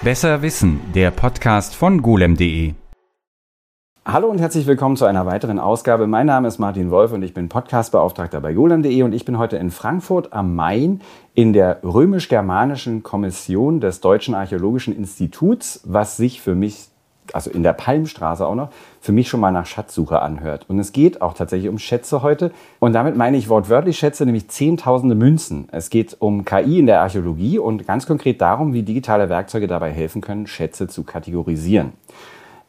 Besser Wissen, der Podcast von golem.de. Hallo und herzlich willkommen zu einer weiteren Ausgabe. Mein Name ist Martin Wolf und ich bin Podcastbeauftragter bei golem.de und ich bin heute in Frankfurt am Main in der römisch-germanischen Kommission des Deutschen Archäologischen Instituts, was sich für mich also in der Palmstraße auch noch, für mich schon mal nach Schatzsuche anhört. Und es geht auch tatsächlich um Schätze heute. Und damit meine ich wortwörtlich Schätze, nämlich zehntausende Münzen. Es geht um KI in der Archäologie und ganz konkret darum, wie digitale Werkzeuge dabei helfen können, Schätze zu kategorisieren.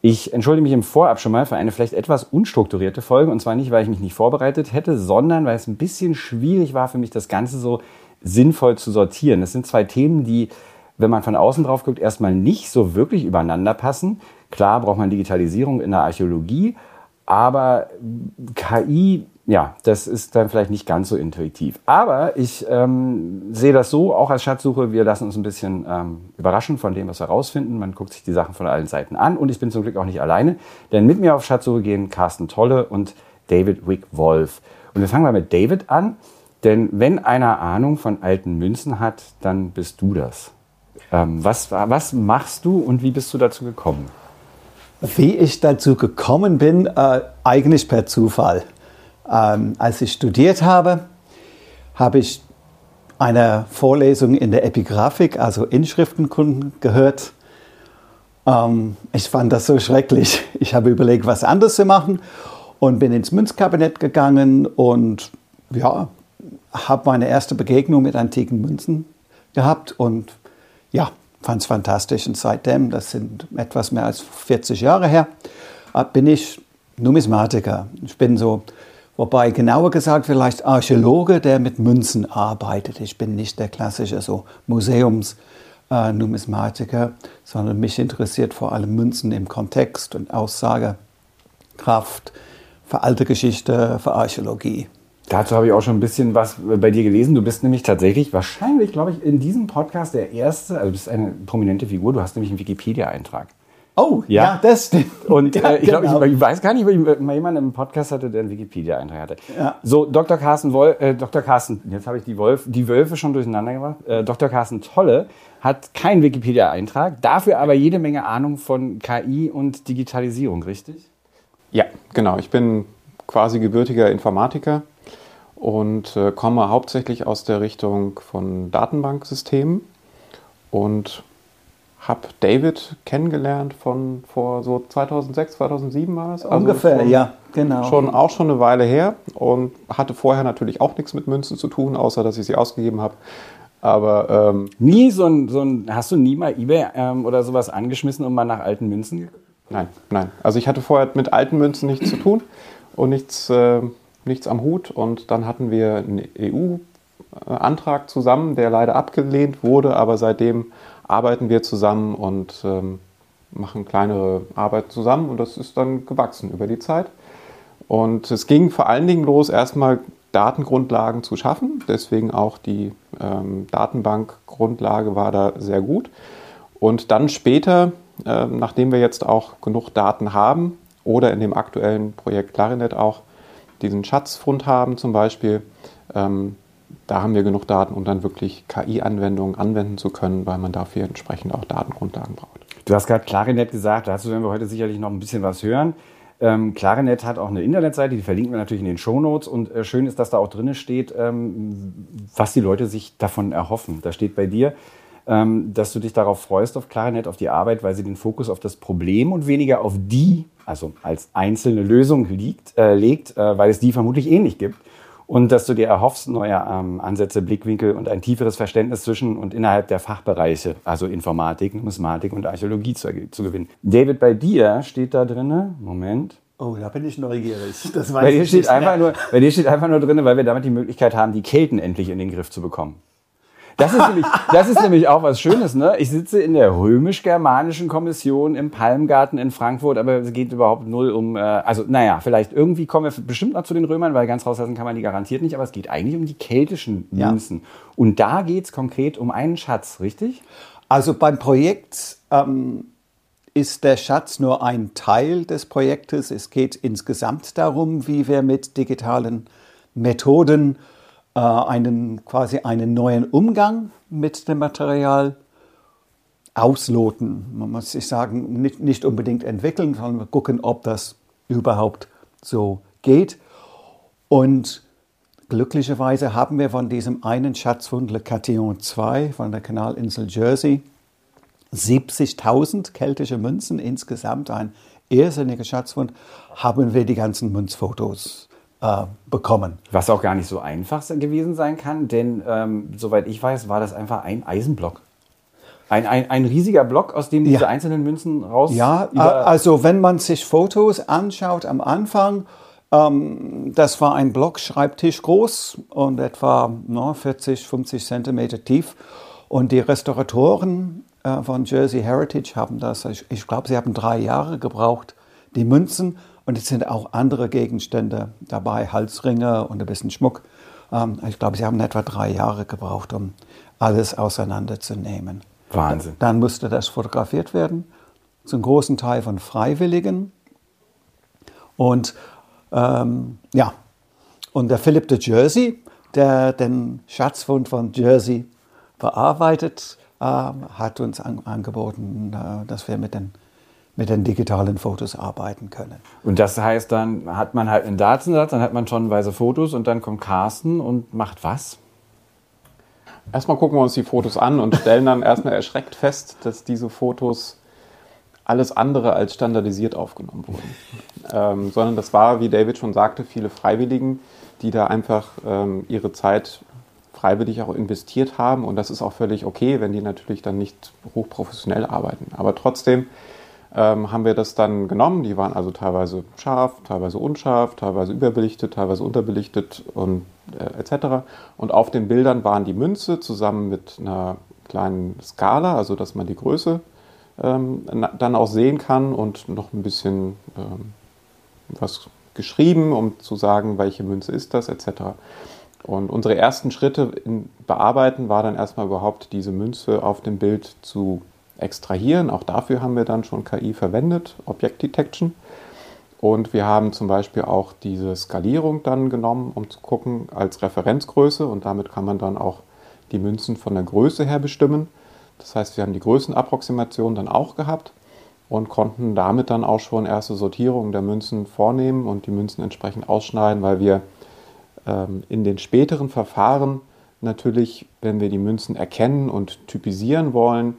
Ich entschuldige mich im Vorab schon mal für eine vielleicht etwas unstrukturierte Folge. Und zwar nicht, weil ich mich nicht vorbereitet hätte, sondern weil es ein bisschen schwierig war für mich, das Ganze so sinnvoll zu sortieren. Es sind zwei Themen, die, wenn man von außen drauf guckt, erstmal nicht so wirklich übereinander passen. Klar braucht man Digitalisierung in der Archäologie, aber KI, ja, das ist dann vielleicht nicht ganz so intuitiv. Aber ich ähm, sehe das so, auch als Schatzsuche, wir lassen uns ein bisschen ähm, überraschen von dem, was wir rausfinden. Man guckt sich die Sachen von allen Seiten an und ich bin zum Glück auch nicht alleine, denn mit mir auf Schatzsuche gehen Carsten Tolle und David Wick Wolf. Und wir fangen mal mit David an, denn wenn einer Ahnung von alten Münzen hat, dann bist du das. Ähm, was, was machst du und wie bist du dazu gekommen? Wie ich dazu gekommen bin, äh, eigentlich per Zufall. Ähm, als ich studiert habe, habe ich eine Vorlesung in der Epigraphik, also Inschriftenkunden, gehört. Ähm, ich fand das so schrecklich. Ich habe überlegt, was anderes zu machen und bin ins Münzkabinett gegangen und ja, habe meine erste Begegnung mit antiken Münzen gehabt und ja, fand es fantastisch. Und seitdem, das sind etwas mehr als 40 Jahre her, äh, bin ich Numismatiker. Ich bin so, wobei genauer gesagt vielleicht Archäologe, der mit Münzen arbeitet. Ich bin nicht der klassische so Museums-Numismatiker, äh, sondern mich interessiert vor allem Münzen im Kontext und Aussagekraft für alte Geschichte, für Archäologie. Dazu habe ich auch schon ein bisschen was bei dir gelesen. Du bist nämlich tatsächlich wahrscheinlich, glaube ich, in diesem Podcast der erste, also du bist eine prominente Figur, du hast nämlich einen Wikipedia-Eintrag. Oh, ja, ja, das stimmt. Und ja, äh, ich, genau. glaube, ich, ich, weiß gar nicht, ob ich mal jemanden im Podcast hatte, der einen Wikipedia-Eintrag hatte. Ja. So, Dr. Carsten Wolf, äh, Dr. Carsten, jetzt habe ich die, Wolf, die Wölfe schon durcheinander gemacht. Äh, Dr. Carsten Tolle hat keinen Wikipedia-Eintrag, dafür aber jede Menge Ahnung von KI und Digitalisierung, richtig? Ja, genau. Ich bin quasi gebürtiger Informatiker und äh, komme hauptsächlich aus der Richtung von Datenbanksystemen und habe David kennengelernt von vor so 2006, 2007 war es. Also Ungefähr, schon, ja, genau. Schon auch schon eine Weile her und hatte vorher natürlich auch nichts mit Münzen zu tun, außer dass ich sie ausgegeben habe. Aber ähm, nie so ein, so ein, hast du nie mal eBay ähm, oder sowas angeschmissen und mal nach alten Münzen? Nein, nein. Also ich hatte vorher mit alten Münzen nichts zu tun und nichts äh, nichts am Hut. Und dann hatten wir einen EU-Antrag zusammen, der leider abgelehnt wurde, aber seitdem arbeiten wir zusammen und ähm, machen kleinere Arbeiten zusammen und das ist dann gewachsen über die Zeit. Und es ging vor allen Dingen los, erstmal Datengrundlagen zu schaffen. Deswegen auch die ähm, Datenbankgrundlage war da sehr gut. Und dann später, äh, nachdem wir jetzt auch genug Daten haben oder in dem aktuellen Projekt Clarinet auch, diesen Schatzfund haben zum Beispiel, ähm, da haben wir genug Daten, um dann wirklich KI-Anwendungen anwenden zu können, weil man dafür entsprechend auch Datengrundlagen braucht. Du hast gerade Clarinet gesagt, dazu werden wir heute sicherlich noch ein bisschen was hören. Ähm, Clarinet hat auch eine Internetseite, die verlinken wir natürlich in den Show Notes. Und äh, schön ist, dass da auch drin steht, ähm, was die Leute sich davon erhoffen. Da steht bei dir, dass du dich darauf freust, auf Clarinet, auf die Arbeit, weil sie den Fokus auf das Problem und weniger auf die, also als einzelne Lösung liegt, äh, legt, äh, weil es die vermutlich ähnlich gibt. Und dass du dir erhoffst, neue ähm, Ansätze, Blickwinkel und ein tieferes Verständnis zwischen und innerhalb der Fachbereiche, also Informatik, Numismatik und Archäologie zu, zu gewinnen. David, bei dir steht da drinne, Moment, Oh, da bin ich neugierig. Das weiß bei, dir steht einfach nur, bei dir steht einfach nur drin, weil wir damit die Möglichkeit haben, die Kelten endlich in den Griff zu bekommen. Das ist, nämlich, das ist nämlich auch was Schönes. Ne? Ich sitze in der römisch-germanischen Kommission im Palmgarten in Frankfurt, aber es geht überhaupt null um, äh, also naja, vielleicht irgendwie kommen wir bestimmt noch zu den Römern, weil ganz rauslassen kann man die garantiert nicht, aber es geht eigentlich um die keltischen Münzen. Ja. Und da geht es konkret um einen Schatz, richtig? Also beim Projekt ähm, ist der Schatz nur ein Teil des Projektes. Es geht insgesamt darum, wie wir mit digitalen Methoden einen, quasi einen neuen Umgang mit dem Material ausloten. Man muss sich sagen, nicht, nicht unbedingt entwickeln, sondern gucken, ob das überhaupt so geht. Und glücklicherweise haben wir von diesem einen Schatzfund Le Cantillon 2 von der Kanalinsel Jersey 70.000 keltische Münzen insgesamt, ein irrsinniger Schatzfund, haben wir die ganzen Münzfotos äh, bekommen. Was auch gar nicht so einfach gewesen sein kann, denn ähm, soweit ich weiß, war das einfach ein Eisenblock. Ein, ein, ein riesiger Block, aus dem diese ja. einzelnen Münzen raus. Ja, also wenn man sich Fotos anschaut am Anfang, ähm, das war ein Block Schreibtisch groß und etwa no, 40, 50 Zentimeter tief. Und die Restauratoren äh, von Jersey Heritage haben das, ich, ich glaube, sie haben drei Jahre gebraucht, die Münzen. Und es sind auch andere Gegenstände dabei, Halsringe und ein bisschen Schmuck. Ähm, ich glaube, sie haben etwa drei Jahre gebraucht, um alles auseinanderzunehmen. Wahnsinn. Dann musste das fotografiert werden, zum großen Teil von Freiwilligen. Und ähm, ja, und der Philipp de Jersey, der den Schatzfund von Jersey bearbeitet, äh, hat uns an, angeboten, äh, dass wir mit den, mit den digitalen Fotos arbeiten können. Und das heißt, dann hat man halt einen Datensatz, dann hat man tonnenweise Fotos und dann kommt Carsten und macht was? Erstmal gucken wir uns die Fotos an und stellen dann erstmal erschreckt fest, dass diese Fotos alles andere als standardisiert aufgenommen wurden. Ähm, sondern das war, wie David schon sagte, viele Freiwilligen, die da einfach ähm, ihre Zeit freiwillig auch investiert haben. Und das ist auch völlig okay, wenn die natürlich dann nicht hochprofessionell arbeiten. Aber trotzdem ähm, haben wir das dann genommen. Die waren also teilweise scharf, teilweise unscharf, teilweise überbelichtet, teilweise unterbelichtet und äh, etc. Und auf den Bildern waren die Münze zusammen mit einer kleinen Skala, also dass man die Größe ähm, dann auch sehen kann und noch ein bisschen ähm, was geschrieben, um zu sagen, welche Münze ist das etc. Und unsere ersten Schritte in Bearbeiten war dann erstmal überhaupt diese Münze auf dem Bild zu extrahieren. Auch dafür haben wir dann schon KI verwendet, Object Detection. Und wir haben zum Beispiel auch diese Skalierung dann genommen, um zu gucken als Referenzgröße. Und damit kann man dann auch die Münzen von der Größe her bestimmen. Das heißt, wir haben die Größenapproximation dann auch gehabt und konnten damit dann auch schon erste Sortierungen der Münzen vornehmen und die Münzen entsprechend ausschneiden, weil wir ähm, in den späteren Verfahren natürlich, wenn wir die Münzen erkennen und typisieren wollen,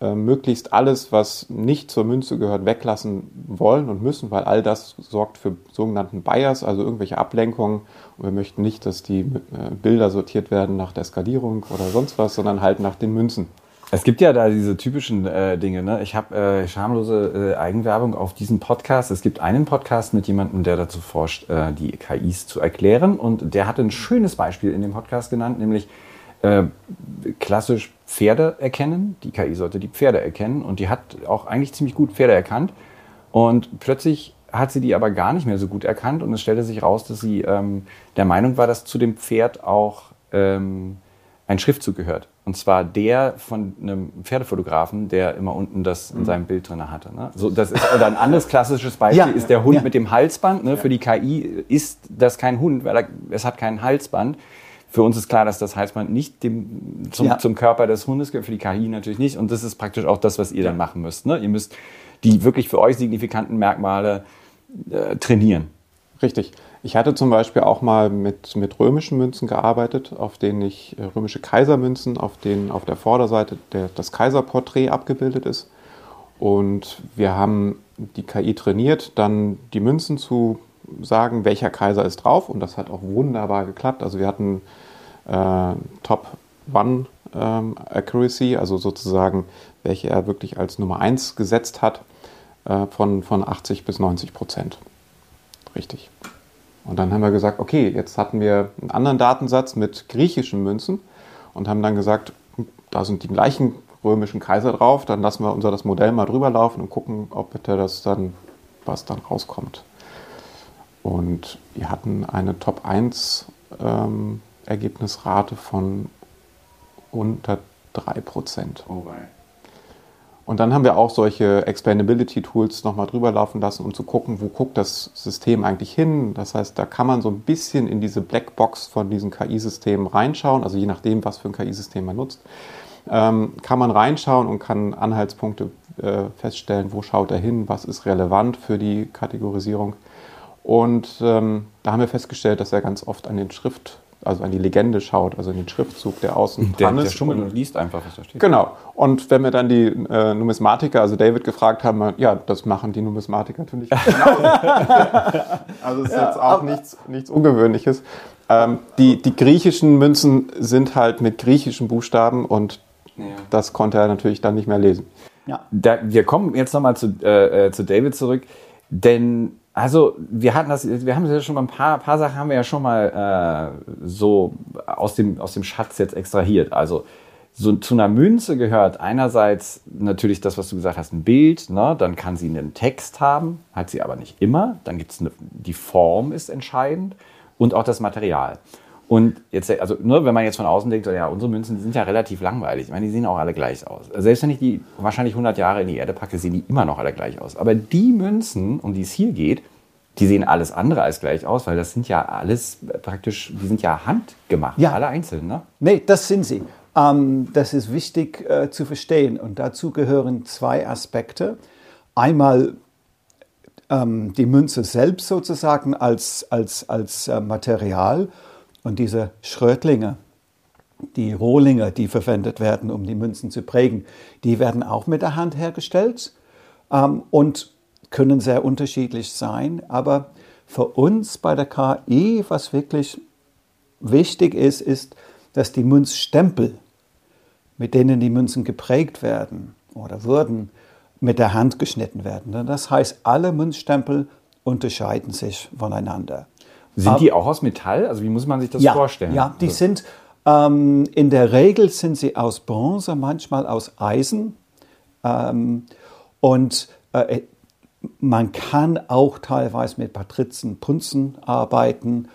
äh, möglichst alles, was nicht zur Münze gehört, weglassen wollen und müssen, weil all das sorgt für sogenannten Bias, also irgendwelche Ablenkungen. Und wir möchten nicht, dass die äh, Bilder sortiert werden nach der Skalierung oder sonst was, sondern halt nach den Münzen. Es gibt ja da diese typischen äh, Dinge. Ne? Ich habe äh, schamlose äh, Eigenwerbung auf diesen Podcast. Es gibt einen Podcast mit jemandem, der dazu forscht, äh, die KIs zu erklären. Und der hat ein schönes Beispiel in dem Podcast genannt, nämlich äh, klassisch Pferde erkennen. Die KI sollte die Pferde erkennen. Und die hat auch eigentlich ziemlich gut Pferde erkannt. Und plötzlich hat sie die aber gar nicht mehr so gut erkannt. Und es stellte sich raus, dass sie ähm, der Meinung war, dass zu dem Pferd auch ähm, ein Schriftzug gehört. Und zwar der von einem Pferdefotografen, der immer unten das in mhm. seinem Bild drin hatte. Ne? So, das ist, oder ein anderes klassisches Beispiel ja, ist der Hund ja. mit dem Halsband. Ne? Ja. Für die KI ist das kein Hund, weil er, es hat kein Halsband. Für uns ist klar, dass das Halsband nicht dem, zum, zum Körper des Hundes gehört, für die KI natürlich nicht. Und das ist praktisch auch das, was ihr dann machen müsst. Ne? Ihr müsst die wirklich für euch signifikanten Merkmale äh, trainieren. Richtig. Ich hatte zum Beispiel auch mal mit, mit römischen Münzen gearbeitet, auf denen ich äh, römische Kaisermünzen, auf denen auf der Vorderseite der, das Kaiserporträt abgebildet ist. Und wir haben die KI trainiert, dann die Münzen zu sagen, welcher Kaiser ist drauf. Und das hat auch wunderbar geklappt. Also wir hatten äh, Top One ähm, Accuracy, also sozusagen, welche er wirklich als Nummer 1 gesetzt hat, äh, von, von 80 bis 90 Prozent. Richtig. Und dann haben wir gesagt, okay, jetzt hatten wir einen anderen Datensatz mit griechischen Münzen und haben dann gesagt, da sind die gleichen römischen Kaiser drauf, dann lassen wir unser das Modell mal drüber laufen und gucken, ob bitte das dann, was dann rauskommt. Und wir hatten eine Top 1 ähm, Ergebnisrate von unter 3%. Oh, right. Und dann haben wir auch solche Explainability-Tools nochmal drüber laufen lassen, um zu gucken, wo guckt das System eigentlich hin. Das heißt, da kann man so ein bisschen in diese Blackbox von diesen KI-Systemen reinschauen, also je nachdem, was für ein KI-System man nutzt. ähm, kann man reinschauen und kann Anhaltspunkte äh, feststellen, wo schaut er hin, was ist relevant für die Kategorisierung. Und ähm, da haben wir festgestellt, dass er ganz oft an den Schrift, also an die Legende schaut, also an den Schriftzug, der außen der, dran ist. Der schummelt und liest einfach, was da steht. Genau. Und wenn wir dann die äh, Numismatiker, also David, gefragt haben, ja, das machen die Numismatiker natürlich genau. also es ist ja, jetzt auch nichts, nichts Ungewöhnliches. Ähm, die, die griechischen Münzen sind halt mit griechischen Buchstaben und ja. das konnte er natürlich dann nicht mehr lesen. Ja. Da, wir kommen jetzt nochmal zu, äh, äh, zu David zurück, denn also wir hatten das, wir haben ja schon mal ein paar, paar Sachen haben wir ja schon mal äh, so aus dem, aus dem Schatz jetzt extrahiert. Also so zu einer Münze gehört einerseits natürlich das, was du gesagt hast, ein Bild, ne? dann kann sie einen Text haben, hat sie aber nicht immer. Dann gibt es die Form ist entscheidend und auch das Material. Und jetzt, also nur wenn man jetzt von außen denkt, ja, unsere Münzen, die sind ja relativ langweilig. Ich meine, die sehen auch alle gleich aus. Selbst wenn ich die wahrscheinlich 100 Jahre in die Erde packe, sehen die immer noch alle gleich aus. Aber die Münzen, um die es hier geht, die sehen alles andere als gleich aus, weil das sind ja alles praktisch, die sind ja handgemacht, ja. alle einzeln, ne? Nee, das sind sie. Ähm, das ist wichtig äh, zu verstehen. Und dazu gehören zwei Aspekte. Einmal ähm, die Münze selbst sozusagen als, als, als äh, Material und diese Schrötlinge, die Rohlinge, die verwendet werden, um die Münzen zu prägen, die werden auch mit der Hand hergestellt ähm, und können sehr unterschiedlich sein. Aber für uns bei der KI, was wirklich wichtig ist, ist, dass die Münzstempel, mit denen die Münzen geprägt werden oder wurden, mit der Hand geschnitten werden. Das heißt, alle Münzstempel unterscheiden sich voneinander. Sind die auch aus Metall? Also wie muss man sich das ja, vorstellen? Ja, die also. sind ähm, in der Regel sind sie aus Bronze, manchmal aus Eisen. Ähm, und äh, man kann auch teilweise mit Patrizen, Punzen arbeiten,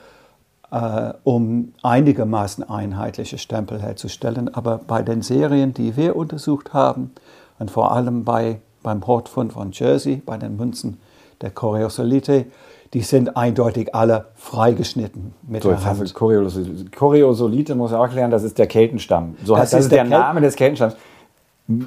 äh, um einigermaßen einheitliche Stempel herzustellen. Aber bei den Serien, die wir untersucht haben, und vor allem bei, beim Hortfund von Jersey, bei den Münzen der Coriosolite, die sind eindeutig alle freigeschnitten mit so, der Hand. Choreosolite muss ich auch erklären, das ist der Keltenstamm. So das, heißt, das ist, der, der Name des Keltenstamms.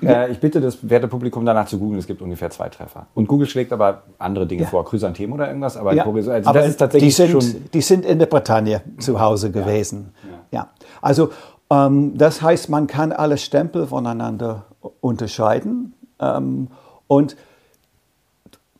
Äh, ich bitte das werte Publikum danach zu googeln. Es gibt ungefähr zwei Treffer. Und Google schlägt aber andere Dinge ja. vor, Chrysanthemum oder irgendwas. Aber, ja. also aber das ist tatsächlich die sind, schon die sind in der Bretagne zu Hause gewesen. Ja. ja. Also ähm, das heißt, man kann alle Stempel voneinander unterscheiden. Ähm, und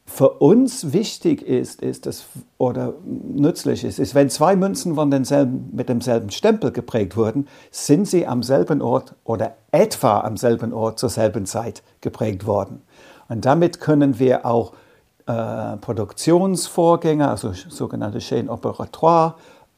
für uns wichtig ist, ist das, oder nützlich ist, ist, wenn zwei Münzen von denselben, mit demselben Stempel geprägt wurden, sind sie am selben Ort oder etwa am selben Ort zur selben Zeit geprägt worden. Und damit können wir auch äh, Produktionsvorgänge, also sogenannte Chain Operatoire,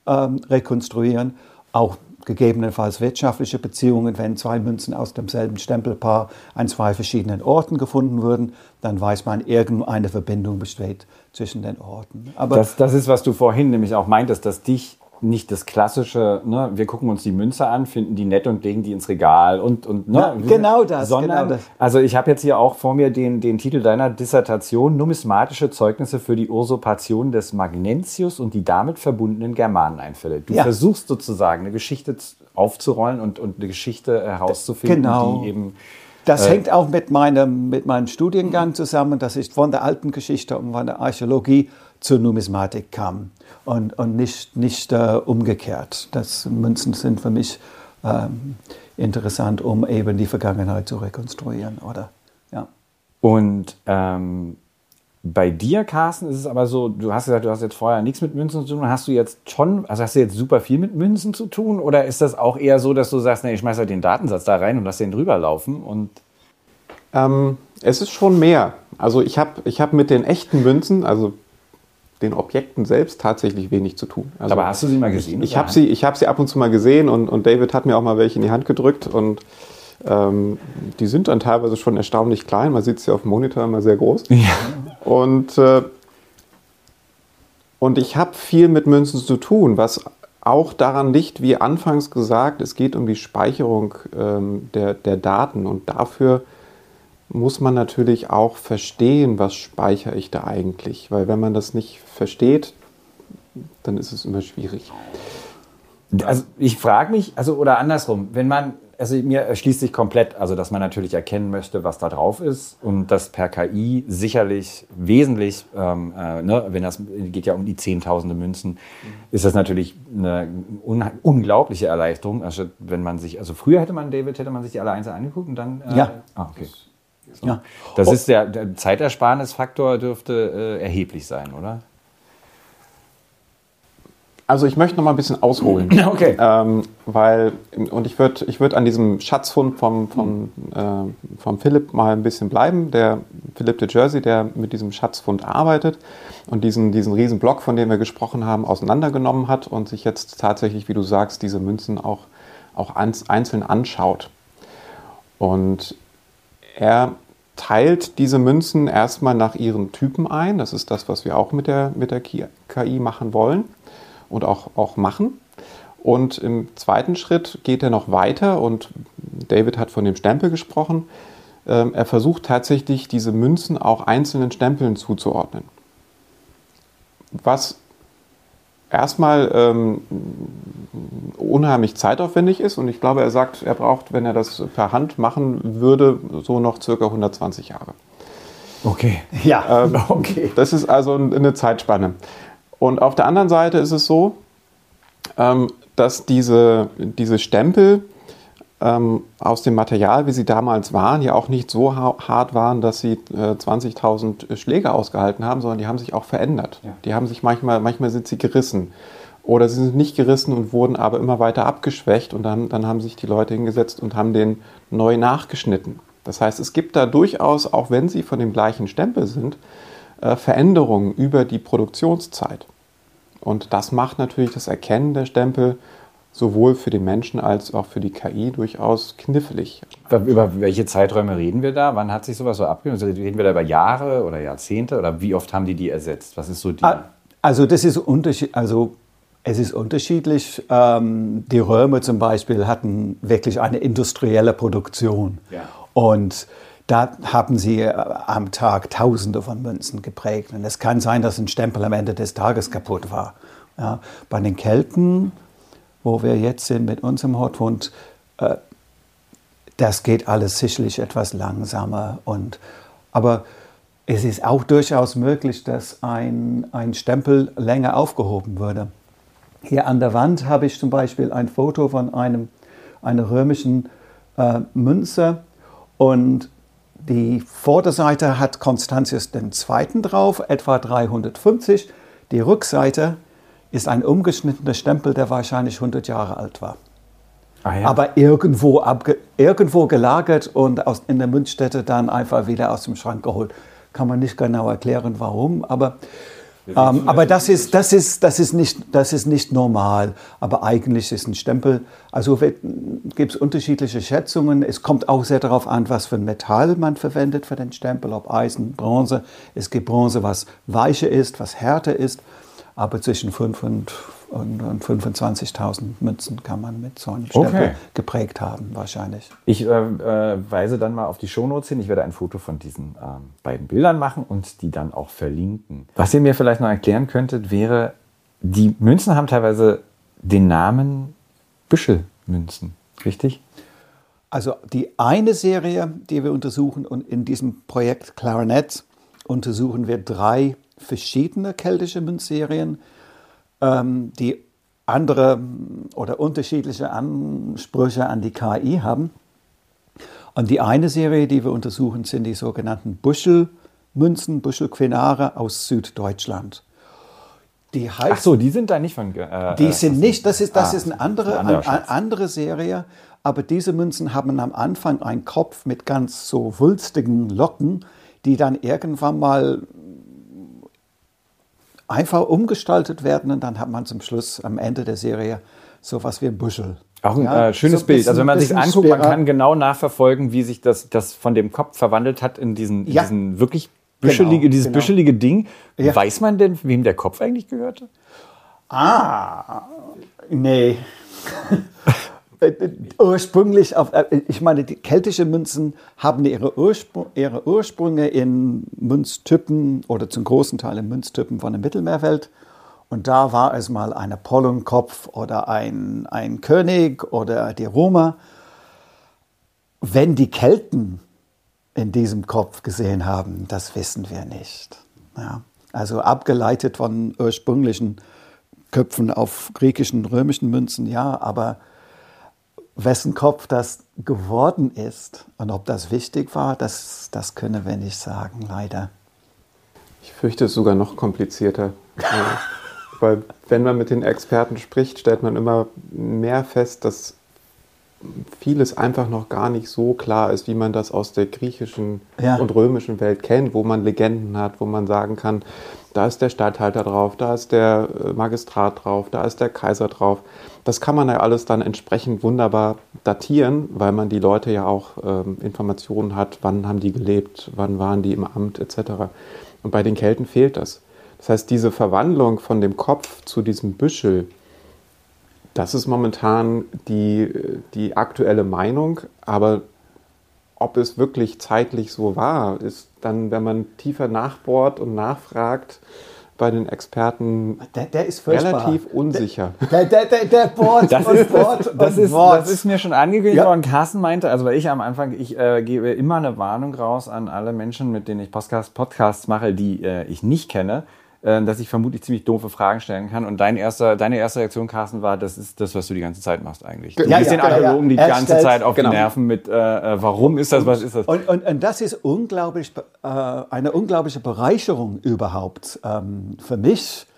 ähm, rekonstruieren, auch gegebenenfalls wirtschaftliche Beziehungen, wenn zwei Münzen aus demselben Stempelpaar an zwei verschiedenen Orten gefunden wurden, dann weiß man, irgendeine Verbindung besteht zwischen den Orten. Aber das, das ist, was du vorhin nämlich auch meintest, dass dich nicht das klassische, ne, wir gucken uns die Münze an, finden die nett und legen die ins Regal und, und ne, Na, genau das. Sondern, genau das. also ich habe jetzt hier auch vor mir den, den Titel deiner Dissertation, Numismatische Zeugnisse für die Usurpation des Magnentius und die damit verbundenen Germaneneinfälle. Du ja. versuchst sozusagen eine Geschichte aufzurollen und, und eine Geschichte herauszufinden, genau. die eben das äh, hängt auch mit meinem, mit meinem Studiengang zusammen, dass ich von der alten Geschichte und von der Archäologie zur Numismatik kam und, und nicht, nicht äh, umgekehrt. Das Münzen sind für mich ähm, interessant, um eben die Vergangenheit zu rekonstruieren, oder? Ja. Und ähm, bei dir, Carsten, ist es aber so, du hast gesagt, du hast jetzt vorher nichts mit Münzen zu tun. Hast du jetzt schon, also hast du jetzt super viel mit Münzen zu tun? Oder ist das auch eher so, dass du sagst, nee, ich schmeiß halt den Datensatz da rein und lass den drüber laufen? Und ähm, es ist schon mehr. Also ich habe ich hab mit den echten Münzen, also den Objekten selbst tatsächlich wenig zu tun. Also Aber hast du sie mal gesehen? Ich, ich habe sie, hab sie ab und zu mal gesehen und, und David hat mir auch mal welche in die Hand gedrückt und ähm, die sind dann teilweise schon erstaunlich klein. Man sieht sie auf dem Monitor immer sehr groß. Ja. Und, äh, und ich habe viel mit Münzen zu tun, was auch daran liegt, wie anfangs gesagt, es geht um die Speicherung ähm, der, der Daten und dafür muss man natürlich auch verstehen, was speichere ich da eigentlich. Weil wenn man das nicht versteht, dann ist es immer schwierig. Also ich frage mich, also oder andersrum, wenn man, also mir erschließt sich komplett, also dass man natürlich erkennen möchte, was da drauf ist und das per KI sicherlich wesentlich, ähm, äh, ne, wenn das geht ja um die Zehntausende Münzen, ist das natürlich eine un unglaubliche Erleichterung. Also wenn man sich, also früher hätte man David, hätte man sich die alle einzeln angeguckt und dann. Äh, ja. Ah, okay. So. Ja. Das ist der, der Zeitersparnisfaktor dürfte äh, erheblich sein, oder? Also ich möchte noch mal ein bisschen ausholen. Okay. Ähm, weil, und ich würde ich würd an diesem Schatzfund vom, vom, äh, vom Philipp mal ein bisschen bleiben. Der Philipp de Jersey, der mit diesem Schatzfund arbeitet und diesen, diesen riesen Block, von dem wir gesprochen haben, auseinandergenommen hat und sich jetzt tatsächlich, wie du sagst, diese Münzen auch, auch einzeln anschaut. Und er teilt diese Münzen erstmal nach ihren Typen ein. Das ist das, was wir auch mit der, mit der KI machen wollen und auch, auch machen. Und im zweiten Schritt geht er noch weiter und David hat von dem Stempel gesprochen. Ähm, er versucht tatsächlich, diese Münzen auch einzelnen Stempeln zuzuordnen. Was erstmal ähm, unheimlich zeitaufwendig ist und ich glaube, er sagt, er braucht, wenn er das per Hand machen würde, so noch circa 120 Jahre. Okay. Ja, ähm, okay. Das ist also eine Zeitspanne. Und auf der anderen Seite ist es so, ähm, dass diese, diese Stempel ähm, aus dem Material, wie sie damals waren, ja auch nicht so hart waren, dass sie äh, 20.000 Schläge ausgehalten haben, sondern die haben sich auch verändert. Ja. Die haben sich manchmal, manchmal sind sie gerissen. Oder sie sind nicht gerissen und wurden aber immer weiter abgeschwächt und dann, dann haben sich die Leute hingesetzt und haben den neu nachgeschnitten. Das heißt, es gibt da durchaus, auch wenn sie von dem gleichen Stempel sind, äh, Veränderungen über die Produktionszeit. Und das macht natürlich das Erkennen der Stempel sowohl für den Menschen als auch für die KI durchaus knifflig. Über welche Zeiträume reden wir da? Wann hat sich sowas so abgenommen? Also reden wir da über Jahre oder Jahrzehnte oder wie oft haben die die ersetzt? Was ist so die? Also das ist unterschiedlich. Also es ist unterschiedlich. Ähm, die Römer zum Beispiel hatten wirklich eine industrielle Produktion. Ja. Und da haben sie äh, am Tag Tausende von Münzen geprägt. Und es kann sein, dass ein Stempel am Ende des Tages kaputt war. Ja, bei den Kelten, wo wir jetzt sind mit unserem Hotfund, äh, das geht alles sicherlich etwas langsamer. Und, aber es ist auch durchaus möglich, dass ein, ein Stempel länger aufgehoben würde. Hier an der Wand habe ich zum Beispiel ein Foto von einem, einer römischen äh, Münze und die Vorderseite hat Konstantius II. drauf, etwa 350. Die Rückseite ist ein umgeschnittener Stempel, der wahrscheinlich 100 Jahre alt war. Ah, ja. Aber irgendwo, irgendwo gelagert und aus, in der Münzstätte dann einfach wieder aus dem Schrank geholt. Kann man nicht genau erklären, warum, aber ähm, aber das ist, das, ist, das, ist nicht, das ist nicht normal. Aber eigentlich ist ein Stempel, also gibt es unterschiedliche Schätzungen. Es kommt auch sehr darauf an, was für ein Metall man verwendet für den Stempel, ob Eisen, Bronze. Es gibt Bronze, was weicher ist, was härter ist. Aber zwischen 5 und und, und 25.000 Münzen kann man mit so einem Stempel okay. geprägt haben, wahrscheinlich. Ich äh, äh, weise dann mal auf die Shownotes hin. Ich werde ein Foto von diesen ähm, beiden Bildern machen und die dann auch verlinken. Was ihr mir vielleicht noch erklären könntet, wäre, die Münzen haben teilweise den Namen Büschelmünzen, richtig? Also die eine Serie, die wir untersuchen und in diesem Projekt Clarinet untersuchen wir drei verschiedene keltische Münzserien ähm, die andere oder unterschiedliche Ansprüche an die KI haben. Und die eine Serie, die wir untersuchen, sind die sogenannten Buschelmünzen, Buschelquinare aus Süddeutschland. Die heißt, Ach so, die sind da nicht von. Äh, die sind nicht, das ist, das ah, ist eine andere, eine andere Serie, aber diese Münzen haben am Anfang einen Kopf mit ganz so wulstigen Locken, die dann irgendwann mal einfach umgestaltet werden und dann hat man zum Schluss am Ende der Serie so was wie ein Buschel. Auch ein ja, äh, schönes so Bild. Bisschen, also wenn man sich anguckt, schwerer. man kann genau nachverfolgen, wie sich das, das von dem Kopf verwandelt hat in diesen, ja. diesen wirklich büschelige, genau, dieses genau. büschelige Ding. Ja. Weiß man denn, wem der Kopf eigentlich gehörte? Ah, nee. Äh, ursprünglich auf, äh, ich meine, die keltischen Münzen haben ihre, Urspr ihre Ursprünge in Münztypen oder zum großen Teil in Münztypen von der Mittelmeerwelt. Und da war es mal ein Apollonkopf oder ein, ein König oder die Roma. wenn die Kelten in diesem Kopf gesehen haben, das wissen wir nicht. Ja. Also abgeleitet von ursprünglichen Köpfen auf griechischen, römischen Münzen, ja, aber wessen Kopf das geworden ist und ob das wichtig war, das, das können wir nicht sagen, leider. Ich fürchte es sogar noch komplizierter. Weil wenn man mit den Experten spricht, stellt man immer mehr fest, dass vieles einfach noch gar nicht so klar ist, wie man das aus der griechischen ja. und römischen Welt kennt, wo man Legenden hat, wo man sagen kann, da ist der Statthalter drauf, da ist der äh, Magistrat drauf, da ist der Kaiser drauf. Das kann man ja alles dann entsprechend wunderbar datieren, weil man die Leute ja auch ähm, Informationen hat, wann haben die gelebt, wann waren die im Amt etc. Und bei den Kelten fehlt das. Das heißt, diese Verwandlung von dem Kopf zu diesem Büschel, das ist momentan die, die aktuelle Meinung, aber ob es wirklich zeitlich so war, ist dann, wenn man tiefer nachbohrt und nachfragt, bei den Experten der, der ist relativ unsicher. Der, der, der, der bohrt das ist, Board das, das, ist, das ist mir schon angekündigt worden. Ja. Carsten meinte, also weil ich am Anfang, ich äh, gebe immer eine Warnung raus an alle Menschen, mit denen ich Podcast, Podcasts mache, die äh, ich nicht kenne. Äh, dass ich vermutlich ziemlich doofe Fragen stellen kann. Und dein erster, deine erste Reaktion, Carsten, war, das ist das, was du die ganze Zeit machst eigentlich. Du ja, bist ja, den Archäologen ja, ja. die ganze stellt, Zeit auf genau. die Nerven mit, äh, äh, warum ist das, was ist das? Und, und, und das ist unglaublich, äh, eine unglaubliche Bereicherung überhaupt ähm, für mich.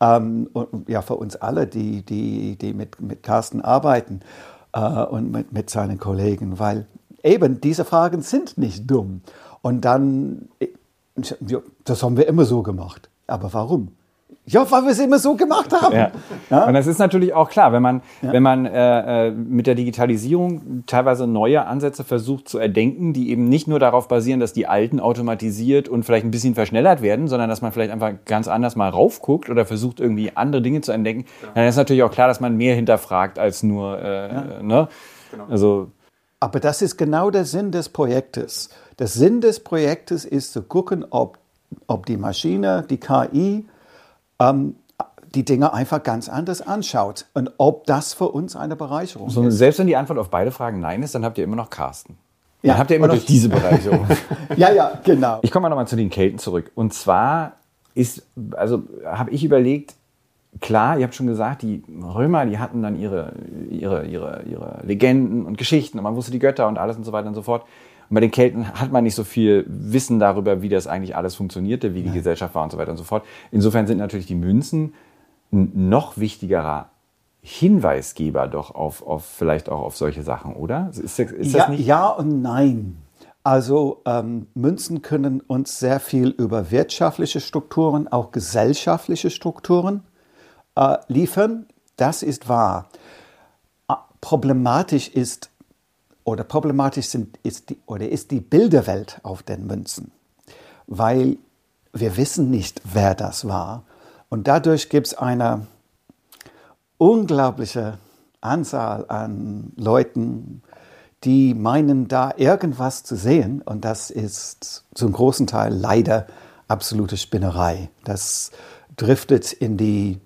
Ähm, und ja, für uns alle, die, die, die mit, mit Carsten arbeiten äh, und mit, mit seinen Kollegen, weil eben diese Fragen sind nicht dumm. Und dann, äh, das haben wir immer so gemacht. Aber warum? Ja, weil wir es immer so gemacht haben. Ja. Ja? Und das ist natürlich auch klar, wenn man, ja. wenn man äh, äh, mit der Digitalisierung teilweise neue Ansätze versucht zu erdenken, die eben nicht nur darauf basieren, dass die alten automatisiert und vielleicht ein bisschen verschnellert werden, sondern dass man vielleicht einfach ganz anders mal raufguckt oder versucht, irgendwie andere Dinge zu entdecken, dann ist natürlich auch klar, dass man mehr hinterfragt als nur, äh, ne? Genau. Also, Aber das ist genau der Sinn des Projektes. Der Sinn des Projektes ist zu gucken, ob ob die Maschine, die KI, ähm, die Dinge einfach ganz anders anschaut und ob das für uns eine Bereicherung so, ist. Selbst wenn die Antwort auf beide Fragen Nein ist, dann habt ihr immer noch Carsten. Dann ja, habt ihr immer noch diese Bereicherung. ja, ja, genau. Ich komme mal nochmal zu den Kelten zurück. Und zwar ist, also habe ich überlegt, klar, ihr habt schon gesagt, die Römer, die hatten dann ihre, ihre, ihre, ihre Legenden und Geschichten und man wusste die Götter und alles und so weiter und so fort. Und bei den Kelten hat man nicht so viel Wissen darüber, wie das eigentlich alles funktionierte, wie die ja. Gesellschaft war und so weiter und so fort. Insofern sind natürlich die Münzen ein noch wichtigerer Hinweisgeber doch auf, auf vielleicht auch auf solche Sachen, oder? Ist, ist ja, ja und nein. Also ähm, Münzen können uns sehr viel über wirtschaftliche Strukturen, auch gesellschaftliche Strukturen äh, liefern. Das ist wahr. Problematisch ist oder problematisch sind, ist, die, oder ist die Bilderwelt auf den Münzen, weil wir wissen nicht, wer das war. Und dadurch gibt es eine unglaubliche Anzahl an Leuten, die meinen, da irgendwas zu sehen. Und das ist zum großen Teil leider absolute Spinnerei. Das driftet in die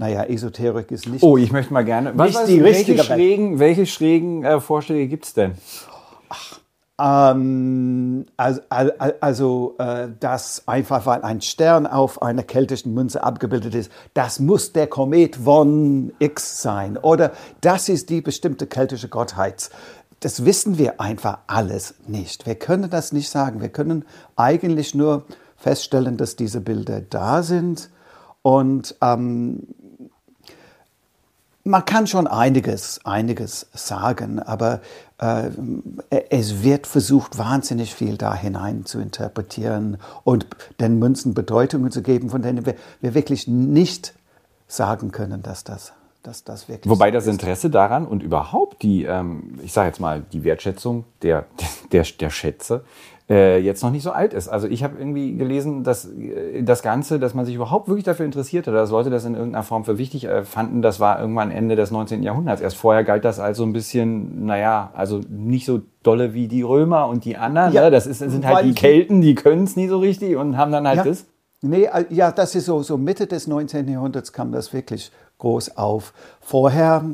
naja, Esoterik ist nicht. Oh, ich möchte mal gerne. Was, nicht die welche schrägen, welche schrägen äh, Vorschläge gibt es denn? Ach, ähm, also, also äh, dass einfach weil ein Stern auf einer keltischen Münze abgebildet ist, das muss der Komet von X sein. Oder das ist die bestimmte keltische Gottheit. Das wissen wir einfach alles nicht. Wir können das nicht sagen. Wir können eigentlich nur feststellen, dass diese Bilder da sind. Und ähm, man kann schon einiges, einiges sagen, aber äh, es wird versucht, wahnsinnig viel da hinein zu interpretieren und den Münzen Bedeutungen zu geben, von denen wir, wir wirklich nicht sagen können, dass das, dass das wirklich. Wobei das Interesse daran und überhaupt die, ähm, ich sage jetzt mal, die Wertschätzung der, der, der Schätze äh, jetzt noch nicht so alt ist. Also ich habe irgendwie gelesen, dass äh, das Ganze, dass man sich überhaupt wirklich dafür interessierte, dass Leute das in irgendeiner Form für wichtig äh, fanden, das war irgendwann Ende des 19. Jahrhunderts. Erst vorher galt das als so ein bisschen, naja, also nicht so dolle wie die Römer und die anderen. Ja, ne? Das ist, sind halt die Kelten, die können es nie so richtig und haben dann halt ja. das. Nee, ja, das ist so, so Mitte des 19. Jahrhunderts kam das wirklich groß auf. Vorher,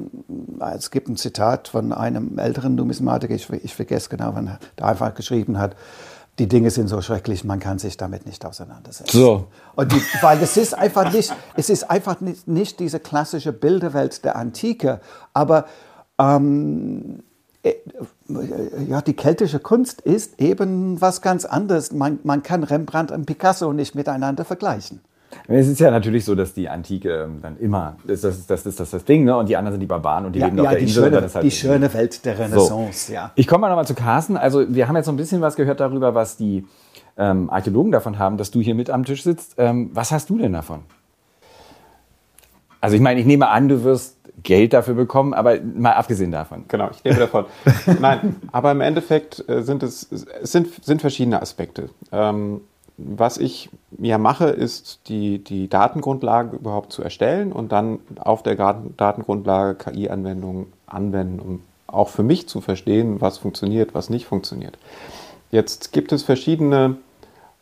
es gibt ein Zitat von einem älteren Numismatiker, ich, ich vergesse genau, wann der einfach geschrieben hat, die Dinge sind so schrecklich, man kann sich damit nicht auseinandersetzen. So. Und die, weil es ist einfach nicht, es ist einfach nicht, nicht diese klassische Bilderwelt der Antike, aber ähm, äh, ja, die keltische Kunst ist eben was ganz anderes. Man, man kann Rembrandt und Picasso nicht miteinander vergleichen. Es ist ja natürlich so, dass die Antike ähm, dann immer, das, das, das, das, das, das Ding, ne? und die anderen sind die Barbaren und die ja, leben ja, auf der die Insel. Schöne, ist halt die schöne Welt der Renaissance, so. ja. Ich komme mal nochmal zu Carsten. Also wir haben jetzt so ein bisschen was gehört darüber, was die ähm, Archäologen davon haben, dass du hier mit am Tisch sitzt. Ähm, was hast du denn davon? Also ich meine, ich nehme an, du wirst Geld dafür bekommen, aber mal abgesehen davon. Genau, ich nehme davon. Nein, aber im Endeffekt äh, sind es, es sind, sind verschiedene Aspekte. Ähm, was ich ja mache, ist die, die Datengrundlage überhaupt zu erstellen und dann auf der Datengrundlage KI-Anwendungen anwenden, um auch für mich zu verstehen, was funktioniert, was nicht funktioniert. Jetzt gibt es verschiedene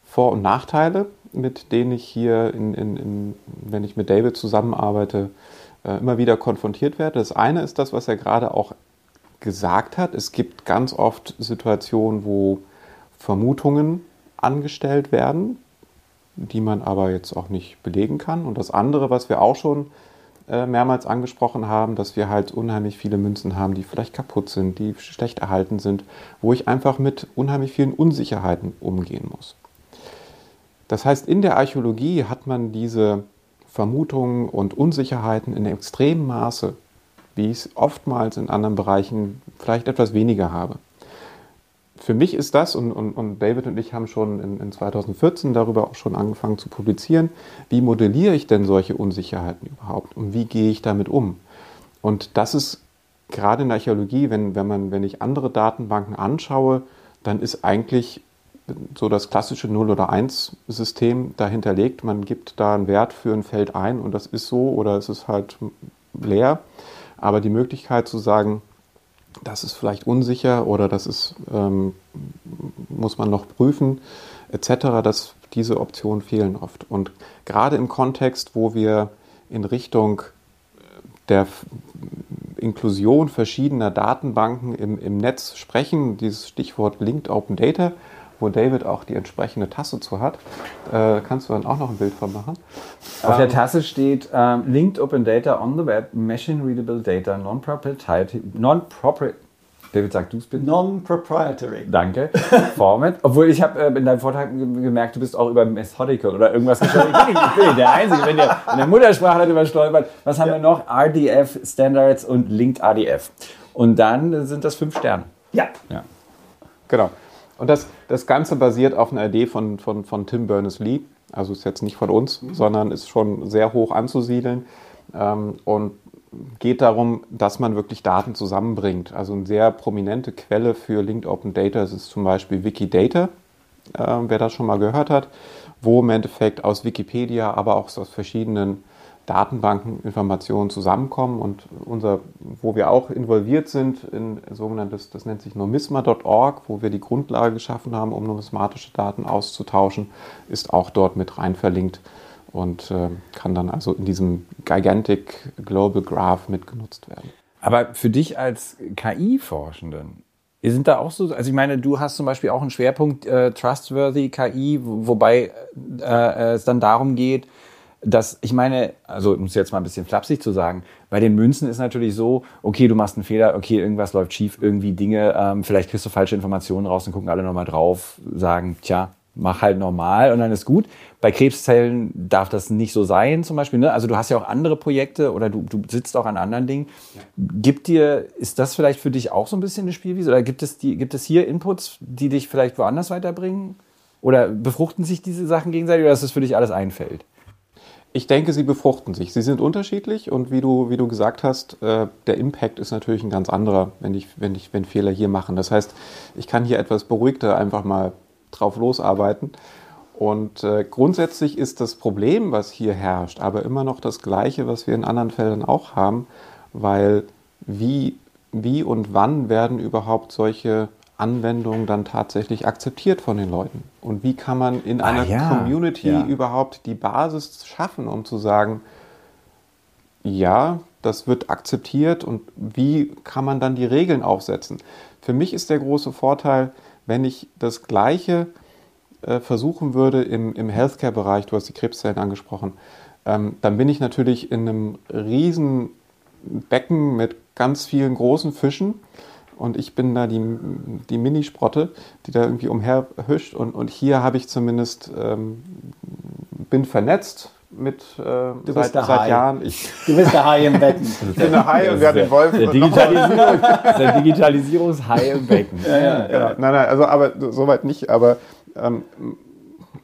Vor- und Nachteile, mit denen ich hier, in, in, in, wenn ich mit David zusammenarbeite, äh, immer wieder konfrontiert werde. Das eine ist das, was er gerade auch gesagt hat. Es gibt ganz oft Situationen, wo Vermutungen angestellt werden, die man aber jetzt auch nicht belegen kann. Und das andere, was wir auch schon äh, mehrmals angesprochen haben, dass wir halt unheimlich viele Münzen haben, die vielleicht kaputt sind, die schlecht erhalten sind, wo ich einfach mit unheimlich vielen Unsicherheiten umgehen muss. Das heißt, in der Archäologie hat man diese Vermutungen und Unsicherheiten in extremem Maße, wie ich es oftmals in anderen Bereichen vielleicht etwas weniger habe für mich ist das, und, und, und, David und ich haben schon in, in, 2014 darüber auch schon angefangen zu publizieren, wie modelliere ich denn solche Unsicherheiten überhaupt und wie gehe ich damit um? Und das ist gerade in der Archäologie, wenn, wenn, man, wenn ich andere Datenbanken anschaue, dann ist eigentlich so das klassische 0 oder 1 System dahinterlegt. Man gibt da einen Wert für ein Feld ein und das ist so oder es ist halt leer. Aber die Möglichkeit zu sagen, das ist vielleicht unsicher oder das ist, ähm, muss man noch prüfen, etc., dass diese Optionen fehlen oft. Und gerade im Kontext, wo wir in Richtung der Inklusion verschiedener Datenbanken im, im Netz sprechen, dieses Stichwort Linked Open Data, wo David auch die entsprechende Tasse zu hat. Äh, kannst du dann auch noch ein Bild von machen? Auf ähm, der Tasse steht ähm, Linked Open Data on the Web, Machine Readable Data, Non-Proprietary. Non David, sag du es bitte. Non-proprietary. Danke. Format. Obwohl ich habe äh, in deinem Vortrag gemerkt, du bist auch über Methodical oder irgendwas gestolpert. Ich bin, der Einzige, wenn der in der Muttersprache darüber stolpert. Was haben ja. wir noch? RDF Standards und Linked RDF. Und dann sind das fünf Sterne. Ja. ja. Genau. Und das, das Ganze basiert auf einer Idee von, von, von Tim Berners-Lee. Also ist jetzt nicht von uns, mhm. sondern ist schon sehr hoch anzusiedeln. Ähm, und geht darum, dass man wirklich Daten zusammenbringt. Also eine sehr prominente Quelle für Linked Open Data ist zum Beispiel Wikidata, äh, wer das schon mal gehört hat, wo im Endeffekt aus Wikipedia, aber auch aus verschiedenen Datenbanken Informationen zusammenkommen und unser, wo wir auch involviert sind in sogenanntes, das nennt sich numisma.org, wo wir die Grundlage geschaffen haben, um numismatische Daten auszutauschen, ist auch dort mit rein verlinkt und äh, kann dann also in diesem Gigantic Global Graph mitgenutzt werden. Aber für dich als KI-Forschenden, sind da auch so, also ich meine, du hast zum Beispiel auch einen Schwerpunkt äh, Trustworthy KI, wobei äh, es dann darum geht, dass ich meine, also um es jetzt mal ein bisschen flapsig zu sagen, bei den Münzen ist natürlich so, okay, du machst einen Fehler, okay, irgendwas läuft schief, irgendwie Dinge, ähm, vielleicht kriegst du falsche Informationen raus und gucken alle nochmal drauf, sagen, tja, mach halt normal und dann ist gut. Bei Krebszellen darf das nicht so sein, zum Beispiel. Ne? Also du hast ja auch andere Projekte oder du, du sitzt auch an anderen Dingen. Ja. Gibt dir, ist das vielleicht für dich auch so ein bisschen eine Spielwiese? Oder gibt es, die, gibt es hier Inputs, die dich vielleicht woanders weiterbringen? Oder befruchten sich diese Sachen gegenseitig oder ist das für dich alles ein Feld? Ich denke, sie befruchten sich. Sie sind unterschiedlich und wie du, wie du gesagt hast, äh, der Impact ist natürlich ein ganz anderer, wenn ich, wenn ich wenn Fehler hier machen. Das heißt, ich kann hier etwas beruhigter einfach mal drauf losarbeiten. Und äh, grundsätzlich ist das Problem, was hier herrscht, aber immer noch das gleiche, was wir in anderen Feldern auch haben, weil wie, wie und wann werden überhaupt solche Anwendungen dann tatsächlich akzeptiert von den Leuten? Und wie kann man in ah, einer ja, Community ja. überhaupt die Basis schaffen, um zu sagen, ja, das wird akzeptiert und wie kann man dann die Regeln aufsetzen? Für mich ist der große Vorteil, wenn ich das Gleiche äh, versuchen würde im, im Healthcare-Bereich, du hast die Krebszellen angesprochen, ähm, dann bin ich natürlich in einem riesen Becken mit ganz vielen großen Fischen und ich bin da die, die Minisprotte, die da irgendwie umherhüscht und, und hier habe ich zumindest, ähm, bin vernetzt mit äh, seit, seit Jahren. Ich du bist der Hai im Becken. ich bin der Hai und wir haben den Wolf. Der, Digitalisierung, der Digitalisierungshai im Becken. Ja, ja, genau. Nein, nein, also aber soweit nicht, aber ähm,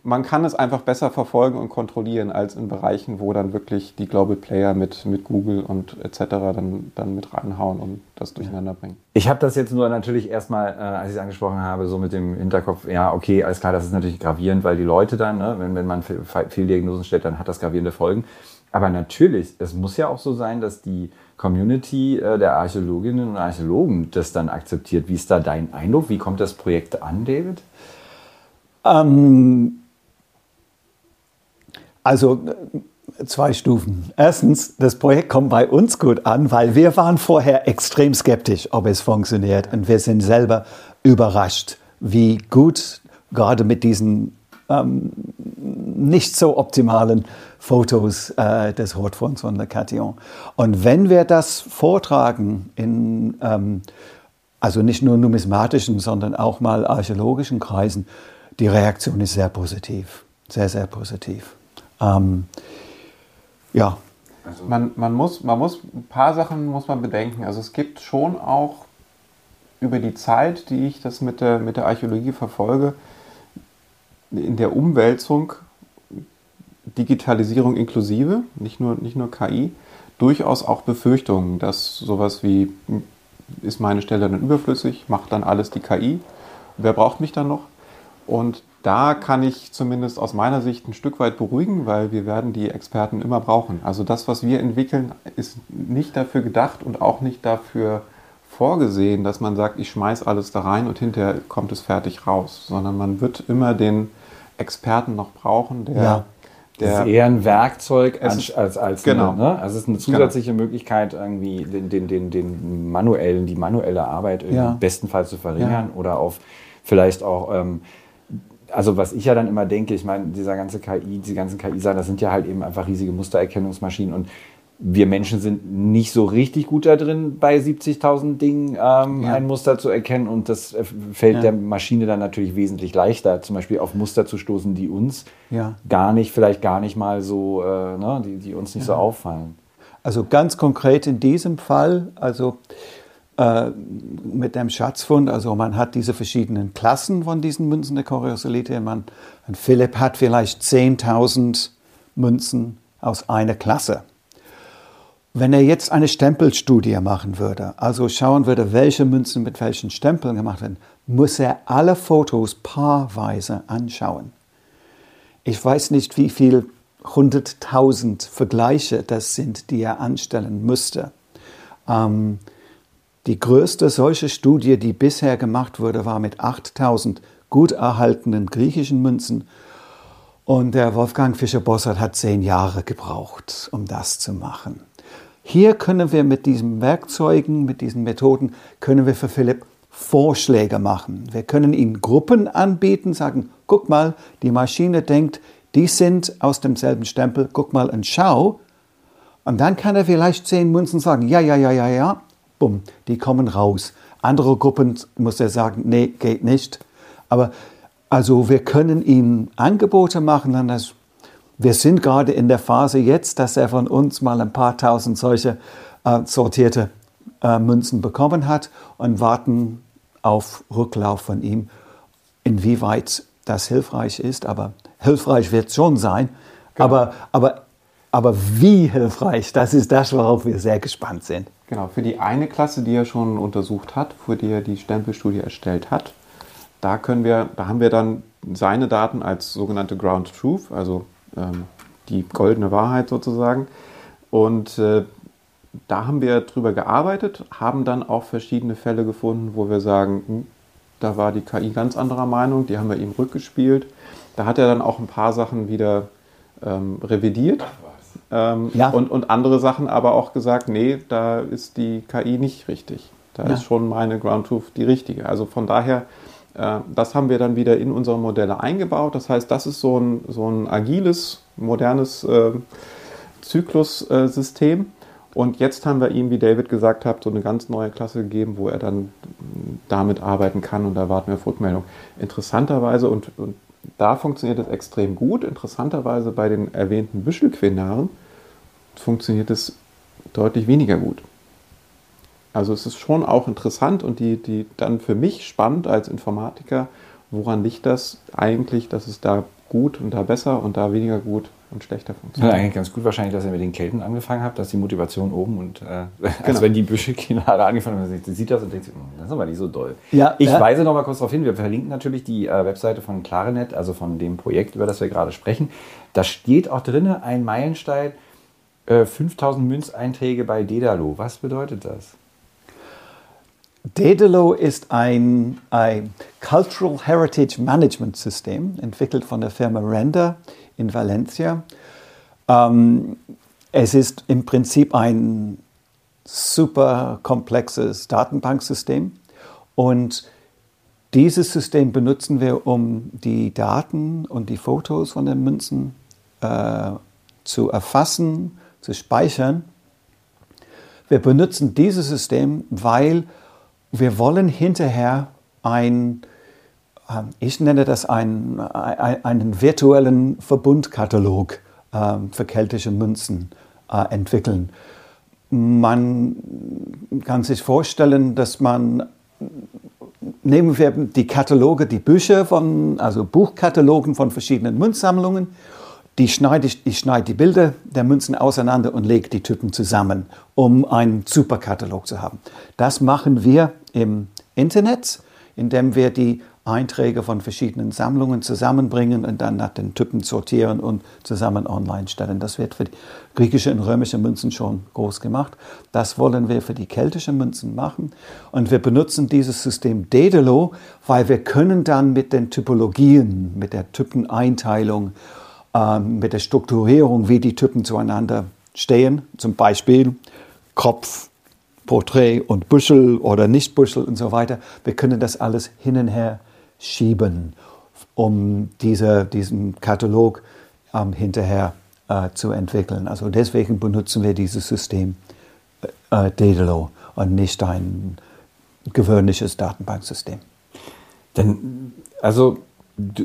man kann es einfach besser verfolgen und kontrollieren als in Bereichen, wo dann wirklich die Global Player mit, mit Google und etc. Dann, dann mit reinhauen und das durcheinander bringen. Ich habe das jetzt nur natürlich erstmal, äh, als ich es angesprochen habe, so mit dem Hinterkopf, ja, okay, alles klar, das ist natürlich gravierend, weil die Leute dann, ne, wenn, wenn man viel Diagnosen stellt, dann hat das gravierende Folgen. Aber natürlich, es muss ja auch so sein, dass die Community äh, der Archäologinnen und Archäologen das dann akzeptiert. Wie ist da dein Eindruck? Wie kommt das Projekt an, David? Ähm, also äh, zwei Stufen. Erstens, das Projekt kommt bei uns gut an, weil wir waren vorher extrem skeptisch, ob es funktioniert. Und wir sind selber überrascht, wie gut gerade mit diesen ähm, nicht so optimalen Fotos äh, des Rotfunds von der Cation. Und wenn wir das vortragen in, ähm, also nicht nur numismatischen, sondern auch mal archäologischen Kreisen, die Reaktion ist sehr positiv. Sehr, sehr positiv. Ähm, ja. Also man, man, muss, man muss, ein paar Sachen muss man bedenken. Also es gibt schon auch über die Zeit, die ich das mit der, mit der Archäologie verfolge, in der Umwälzung, Digitalisierung inklusive, nicht nur, nicht nur KI, durchaus auch Befürchtungen, dass sowas wie, ist meine Stelle dann überflüssig, macht dann alles die KI, wer braucht mich dann noch? Und da kann ich zumindest aus meiner Sicht ein Stück weit beruhigen, weil wir werden die Experten immer brauchen. Also das, was wir entwickeln, ist nicht dafür gedacht und auch nicht dafür vorgesehen, dass man sagt, ich schmeiß alles da rein und hinterher kommt es fertig raus, sondern man wird immer den Experten noch brauchen, der ja. Das ist eher ein Werkzeug als, als, als genau. eine, ne? Also es ist eine genau. zusätzliche genau. Möglichkeit, irgendwie den, den, den, den manuellen, die manuelle Arbeit ja. bestenfalls zu verringern ja. oder auf vielleicht auch ähm, also was ich ja dann immer denke, ich meine, dieser ganze KI, diese ganzen KI-Sachen, das sind ja halt eben einfach riesige Mustererkennungsmaschinen und wir Menschen sind nicht so richtig gut da drin, bei 70.000 Dingen ähm, ja. ein Muster zu erkennen und das äh, fällt ja. der Maschine dann natürlich wesentlich leichter, zum Beispiel auf Muster zu stoßen, die uns ja. gar nicht, vielleicht gar nicht mal so, äh, ne, die, die uns nicht so auffallen. Also ganz konkret in diesem Fall, also mit dem Schatzfund. Also man hat diese verschiedenen Klassen von diesen Münzen der Koriosolite. Man, Philipp hat vielleicht 10.000 Münzen aus einer Klasse. Wenn er jetzt eine Stempelstudie machen würde, also schauen würde, welche Münzen mit welchen Stempeln gemacht werden, muss er alle Fotos paarweise anschauen. Ich weiß nicht, wie viel 100.000 Vergleiche das sind, die er anstellen müsste. Ähm, die größte solche Studie, die bisher gemacht wurde, war mit 8000 gut erhaltenen griechischen Münzen. Und der Wolfgang Fischer-Bossert hat zehn Jahre gebraucht, um das zu machen. Hier können wir mit diesen Werkzeugen, mit diesen Methoden, können wir für Philipp Vorschläge machen. Wir können ihm Gruppen anbieten, sagen, guck mal, die Maschine denkt, die sind aus demselben Stempel, guck mal und schau. Und dann kann er vielleicht zehn Münzen sagen, ja, ja, ja, ja, ja, bumm, die kommen raus. Andere Gruppen muss er sagen, nee, geht nicht. Aber also wir können ihm Angebote machen, dann das, wir sind gerade in der Phase jetzt, dass er von uns mal ein paar tausend solche äh, sortierte äh, Münzen bekommen hat und warten auf Rücklauf von ihm, inwieweit das hilfreich ist. Aber hilfreich wird es schon sein. Genau. Aber, aber, aber wie hilfreich, das ist das, worauf wir sehr gespannt sind. Genau, für die eine Klasse, die er schon untersucht hat, für die er die Stempelstudie erstellt hat, da können wir, da haben wir dann seine Daten als sogenannte Ground Truth, also ähm, die goldene Wahrheit sozusagen. Und äh, da haben wir drüber gearbeitet, haben dann auch verschiedene Fälle gefunden, wo wir sagen, hm, da war die KI ganz anderer Meinung, die haben wir ihm rückgespielt. Da hat er dann auch ein paar Sachen wieder ähm, revidiert. Ähm, ja. und, und andere Sachen aber auch gesagt, nee, da ist die KI nicht richtig. Da ja. ist schon meine Ground Truth die richtige. Also von daher, äh, das haben wir dann wieder in unsere Modelle eingebaut. Das heißt, das ist so ein, so ein agiles, modernes äh, Zyklussystem. Und jetzt haben wir ihm, wie David gesagt hat, so eine ganz neue Klasse gegeben, wo er dann damit arbeiten kann und da warten wir auf Rückmeldung. Interessanterweise, und, und da funktioniert es extrem gut, interessanterweise bei den erwähnten Büschelquinaren funktioniert es deutlich weniger gut. Also es ist schon auch interessant und die, die dann für mich spannend als Informatiker, woran liegt das eigentlich, dass es da gut und da besser und da weniger gut und schlechter funktioniert. Ja, eigentlich ganz gut wahrscheinlich, dass ihr mit den Kelten angefangen habt, dass die Motivation oben und äh, genau. als wenn die Büschelkinare angefangen haben, sie sieht das und denkt sich, hm, das ist aber nicht so doll. Ja, ich ja. weise noch mal kurz darauf hin, wir verlinken natürlich die äh, Webseite von Clarinet, also von dem Projekt, über das wir gerade sprechen. Da steht auch drin ein Meilenstein, äh, 5000 Münzeinträge bei Dedalo. Was bedeutet das? Dedalo ist ein, ein Cultural Heritage Management System, entwickelt von der Firma Render in Valencia. Ähm, es ist im Prinzip ein super komplexes Datenbanksystem und dieses System benutzen wir, um die Daten und die Fotos von den Münzen äh, zu erfassen, zu speichern. Wir benutzen dieses System, weil wir wollen hinterher ein ähm, ich nenne das einen, einen virtuellen Verbundkatalog ähm, für keltische Münzen äh, entwickeln. Man kann sich vorstellen, dass man, nehmen wir die Kataloge, die Bücher von, also Buchkatalogen von verschiedenen Münzsammlungen, die schneide ich, ich schneide die Bilder der Münzen auseinander und lege die Typen zusammen, um einen Superkatalog zu haben. Das machen wir im Internet, indem wir die Einträge von verschiedenen Sammlungen zusammenbringen und dann nach den Typen sortieren und zusammen online stellen. Das wird für die griechische und römische Münzen schon groß gemacht. Das wollen wir für die keltischen Münzen machen. Und wir benutzen dieses System Daedalo, weil wir können dann mit den Typologien, mit der Typeneinteilung, äh, mit der Strukturierung, wie die Typen zueinander stehen, zum Beispiel Kopf, Porträt und Büschel oder nicht Büschel und so weiter. Wir können das alles hin und her schieben, um diese, diesen Katalog ähm, hinterher äh, zu entwickeln. Also deswegen benutzen wir dieses System äh, äh Daedalo und nicht ein gewöhnliches Datenbanksystem. Denn, also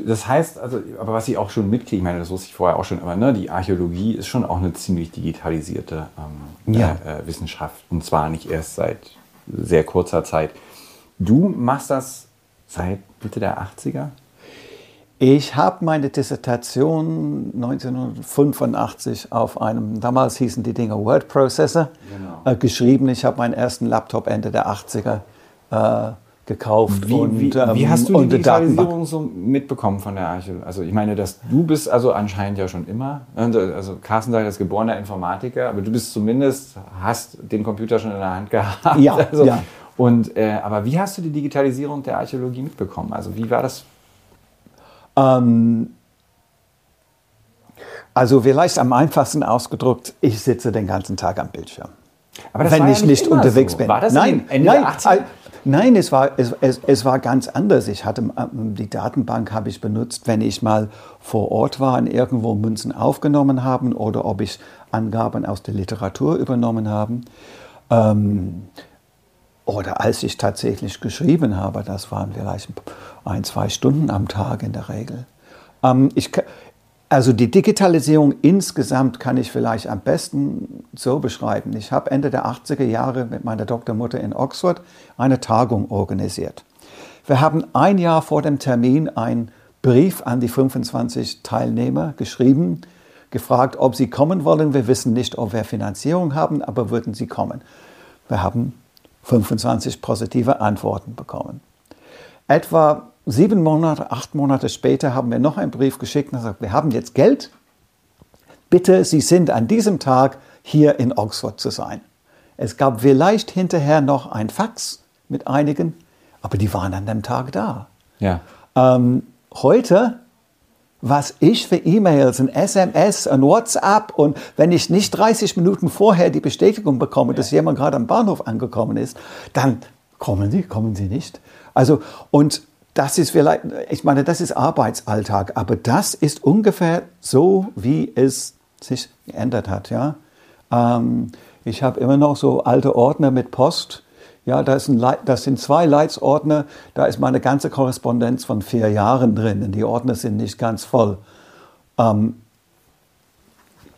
das heißt, also, aber was ich auch schon mitkriege, ich meine, das wusste ich vorher auch schon, aber ne, die Archäologie ist schon auch eine ziemlich digitalisierte ähm, ja. äh, Wissenschaft und zwar nicht erst seit sehr kurzer Zeit. Du machst das seit Mitte der 80er? Ich habe meine Dissertation 1985 auf einem, damals hießen die Dinge Word Processor, genau. äh, geschrieben. Ich habe meinen ersten Laptop Ende der 80er äh, gekauft. Wie, und, wie, ähm, wie hast du die Digitalisierung so mitbekommen von der Arche? Also ich meine, dass du bist also anscheinend ja schon immer, also Carsten sagt, ist geborener Informatiker, aber du bist zumindest, hast den Computer schon in der Hand gehabt. Ja, also, ja. Und, äh, aber wie hast du die Digitalisierung der Archäologie mitbekommen? Also wie war das? Ähm, also vielleicht am einfachsten ausgedrückt, ich sitze den ganzen Tag am Bildschirm. Aber das wenn war ich ja nicht, nicht unterwegs so. bin. War das nein, Ende nein, der 80er? Nein, es war, es, es, es war ganz anders. Ich hatte, ähm, die Datenbank habe ich benutzt, wenn ich mal vor Ort war und irgendwo Münzen aufgenommen haben oder ob ich Angaben aus der Literatur übernommen habe. Ähm, oder als ich tatsächlich geschrieben habe, das waren vielleicht ein, zwei Stunden am Tag in der Regel. Ähm, ich, also die Digitalisierung insgesamt kann ich vielleicht am besten so beschreiben. Ich habe Ende der 80er Jahre mit meiner Doktormutter in Oxford eine Tagung organisiert. Wir haben ein Jahr vor dem Termin einen Brief an die 25 Teilnehmer geschrieben, gefragt, ob sie kommen wollen. Wir wissen nicht, ob wir Finanzierung haben, aber würden sie kommen. Wir haben 25 positive Antworten bekommen. Etwa sieben Monate, acht Monate später haben wir noch einen Brief geschickt und gesagt, wir haben jetzt Geld. Bitte, Sie sind an diesem Tag hier in Oxford zu sein. Es gab vielleicht hinterher noch ein Fax mit einigen, aber die waren an dem Tag da. Ja. Ähm, heute was ich für E-Mails und SMS und WhatsApp und wenn ich nicht 30 Minuten vorher die Bestätigung bekomme, dass jemand gerade am Bahnhof angekommen ist, dann kommen Sie, kommen Sie nicht. Also, und das ist vielleicht, ich meine, das ist Arbeitsalltag, aber das ist ungefähr so, wie es sich geändert hat, ja. Ähm, ich habe immer noch so alte Ordner mit Post. Ja, da ist ein, das sind zwei Leitsordner, da ist meine ganze Korrespondenz von vier Jahren drin und die Ordner sind nicht ganz voll. Ähm,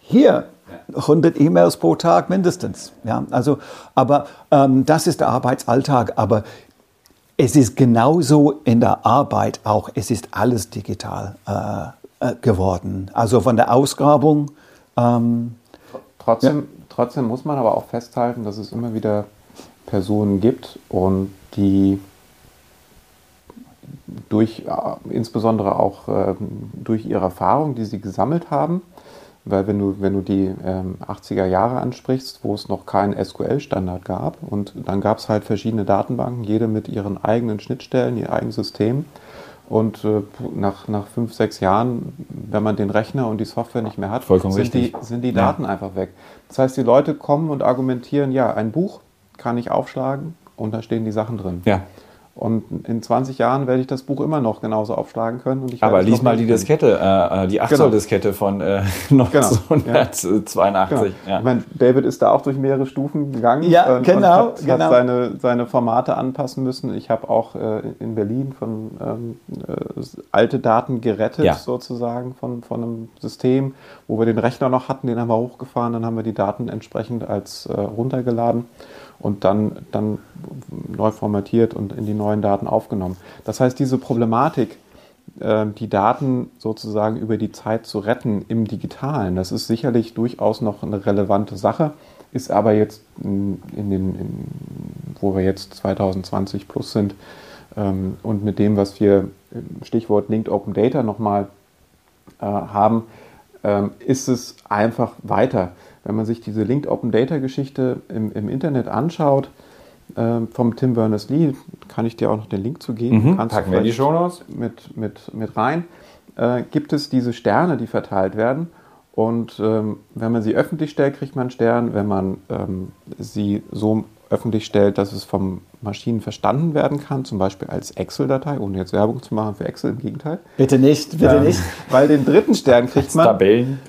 hier 100 E-Mails pro Tag mindestens. Ja, also, aber ähm, das ist der Arbeitsalltag. Aber es ist genauso in der Arbeit auch. Es ist alles digital äh, äh geworden. Also von der Ausgrabung. Ähm, trotzdem, ja. trotzdem muss man aber auch festhalten, dass es immer wieder Personen gibt und die durch, äh, insbesondere auch äh, durch ihre Erfahrung, die sie gesammelt haben, weil wenn du, wenn du die ähm, 80er Jahre ansprichst, wo es noch keinen SQL-Standard gab und dann gab es halt verschiedene Datenbanken, jede mit ihren eigenen Schnittstellen, ihr eigenes System. Und äh, nach, nach fünf, sechs Jahren, wenn man den Rechner und die Software nicht mehr hat, sind die, sind die, Daten ja. einfach weg. Das heißt, die Leute kommen und argumentieren, ja, ein Buch kann ich aufschlagen und da stehen die Sachen drin. Ja. Und in 20 Jahren werde ich das Buch immer noch genauso aufschlagen können. Und ich Aber lies mal die Diskette, äh, äh die 8 Zoll Diskette von äh, 1982. Genau. Genau. Ja. Ich meine, David ist da auch durch mehrere Stufen gegangen. Ja, und, genau. Und hat, genau. hat seine, seine Formate anpassen müssen. Ich habe auch äh, in Berlin von ähm, äh, alte Daten gerettet, ja. sozusagen, von, von einem System, wo wir den Rechner noch hatten, den haben wir hochgefahren, dann haben wir die Daten entsprechend als äh, runtergeladen und dann, dann neu formatiert und in die neuen Daten aufgenommen. Das heißt, diese Problematik, äh, die Daten sozusagen über die Zeit zu retten im digitalen, das ist sicherlich durchaus noch eine relevante Sache, ist aber jetzt in den, in, wo wir jetzt 2020 plus sind ähm, und mit dem, was wir Stichwort Linked Open Data nochmal äh, haben, ähm, ist es einfach weiter wenn man sich diese Linked Open Data Geschichte im, im Internet anschaut, äh, vom Tim Berners-Lee, kann ich dir auch noch den Link zu geben. Mhm, packen wir die Show Notes. Mit, mit, mit rein. Äh, gibt es diese Sterne, die verteilt werden. Und ähm, wenn man sie öffentlich stellt, kriegt man einen Stern. Wenn man ähm, sie so öffentlich stellt, dass es vom Maschinen verstanden werden kann, zum Beispiel als Excel-Datei, ohne jetzt Werbung zu machen für Excel, im Gegenteil. Bitte nicht, bitte ähm, nicht. Weil den dritten Stern kriegt man. Tabellen.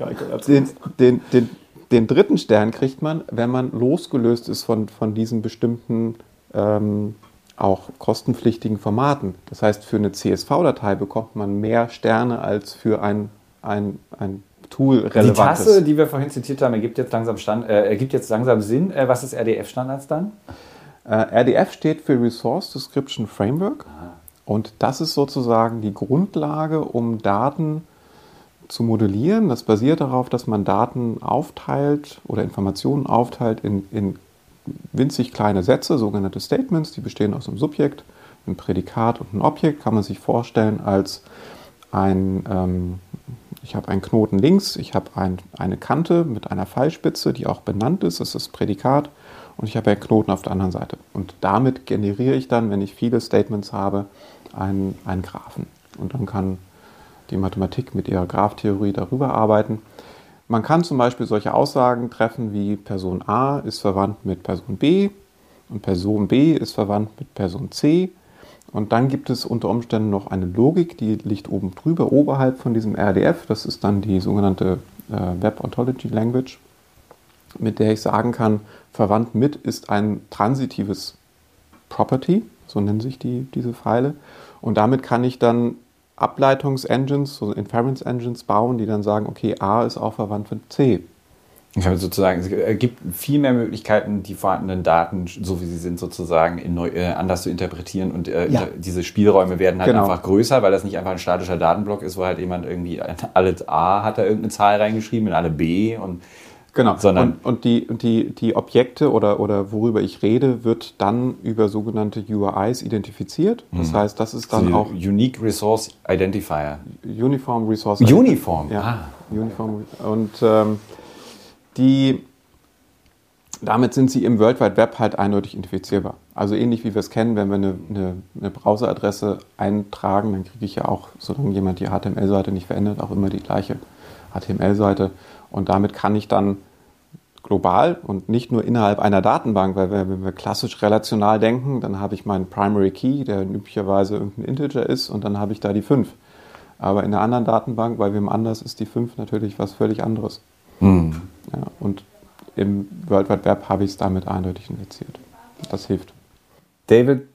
Den, den, den, den dritten Stern kriegt man, wenn man losgelöst ist von, von diesen bestimmten ähm, auch kostenpflichtigen Formaten. Das heißt, für eine CSV-Datei bekommt man mehr Sterne als für ein, ein, ein Tool relevantes. Die Tasse, die wir vorhin zitiert haben, ergibt jetzt langsam, Stand, äh, ergibt jetzt langsam Sinn. Äh, was ist RDF-Standards dann? Äh, RDF steht für Resource Description Framework. Aha. Und das ist sozusagen die Grundlage, um Daten zu modellieren. Das basiert darauf, dass man Daten aufteilt oder Informationen aufteilt in, in winzig kleine Sätze, sogenannte Statements, die bestehen aus einem Subjekt, einem Prädikat und einem Objekt. Kann man sich vorstellen als ein, ähm, ich habe einen Knoten links, ich habe ein, eine Kante mit einer Pfeilspitze, die auch benannt ist, das ist das Prädikat, und ich habe einen Knoten auf der anderen Seite. Und damit generiere ich dann, wenn ich viele Statements habe, einen, einen Graphen. Und dann kann die Mathematik mit ihrer Graph-Theorie darüber arbeiten. Man kann zum Beispiel solche Aussagen treffen wie Person A ist verwandt mit Person B und Person B ist verwandt mit Person C. Und dann gibt es unter Umständen noch eine Logik, die liegt oben drüber, oberhalb von diesem RDF. Das ist dann die sogenannte äh, Web Ontology Language, mit der ich sagen kann, verwandt mit ist ein transitives Property, so nennen sich die, diese Pfeile. Und damit kann ich dann Ableitungs-Engines, so Inference-Engines bauen, die dann sagen, okay, A ist auch verwandt mit C. Ich habe sozusagen, es gibt viel mehr Möglichkeiten, die vorhandenen Daten, so wie sie sind, sozusagen neu, äh, anders zu interpretieren. Und äh, ja. diese Spielräume werden halt genau. einfach größer, weil das nicht einfach ein statischer Datenblock ist, wo halt jemand irgendwie alle A hat da irgendeine Zahl reingeschrieben, in alle B und Genau, sondern und, und, die, die, die Objekte oder, oder worüber ich rede, wird dann über sogenannte URIs identifiziert. Das mhm. heißt, das ist dann also auch... Unique Resource Identifier. Uniform Resource Uniform, ja. Ah. Uniform. Und ähm, die, damit sind sie im World Wide Web halt eindeutig identifizierbar. Also ähnlich wie wir es kennen, wenn wir eine, eine, eine Browseradresse eintragen, dann kriege ich ja auch, solange jemand die HTML-Seite nicht verändert, auch immer die gleiche HTML-Seite. Und damit kann ich dann global und nicht nur innerhalb einer Datenbank, weil wenn wir klassisch relational denken, dann habe ich meinen Primary Key, der üblicherweise irgendein Integer ist, und dann habe ich da die 5. Aber in einer anderen Datenbank, bei wem anders, ist die 5 natürlich was völlig anderes. Mhm. Ja, und im World Wide Web habe ich es damit eindeutig indiziert. Das hilft. David,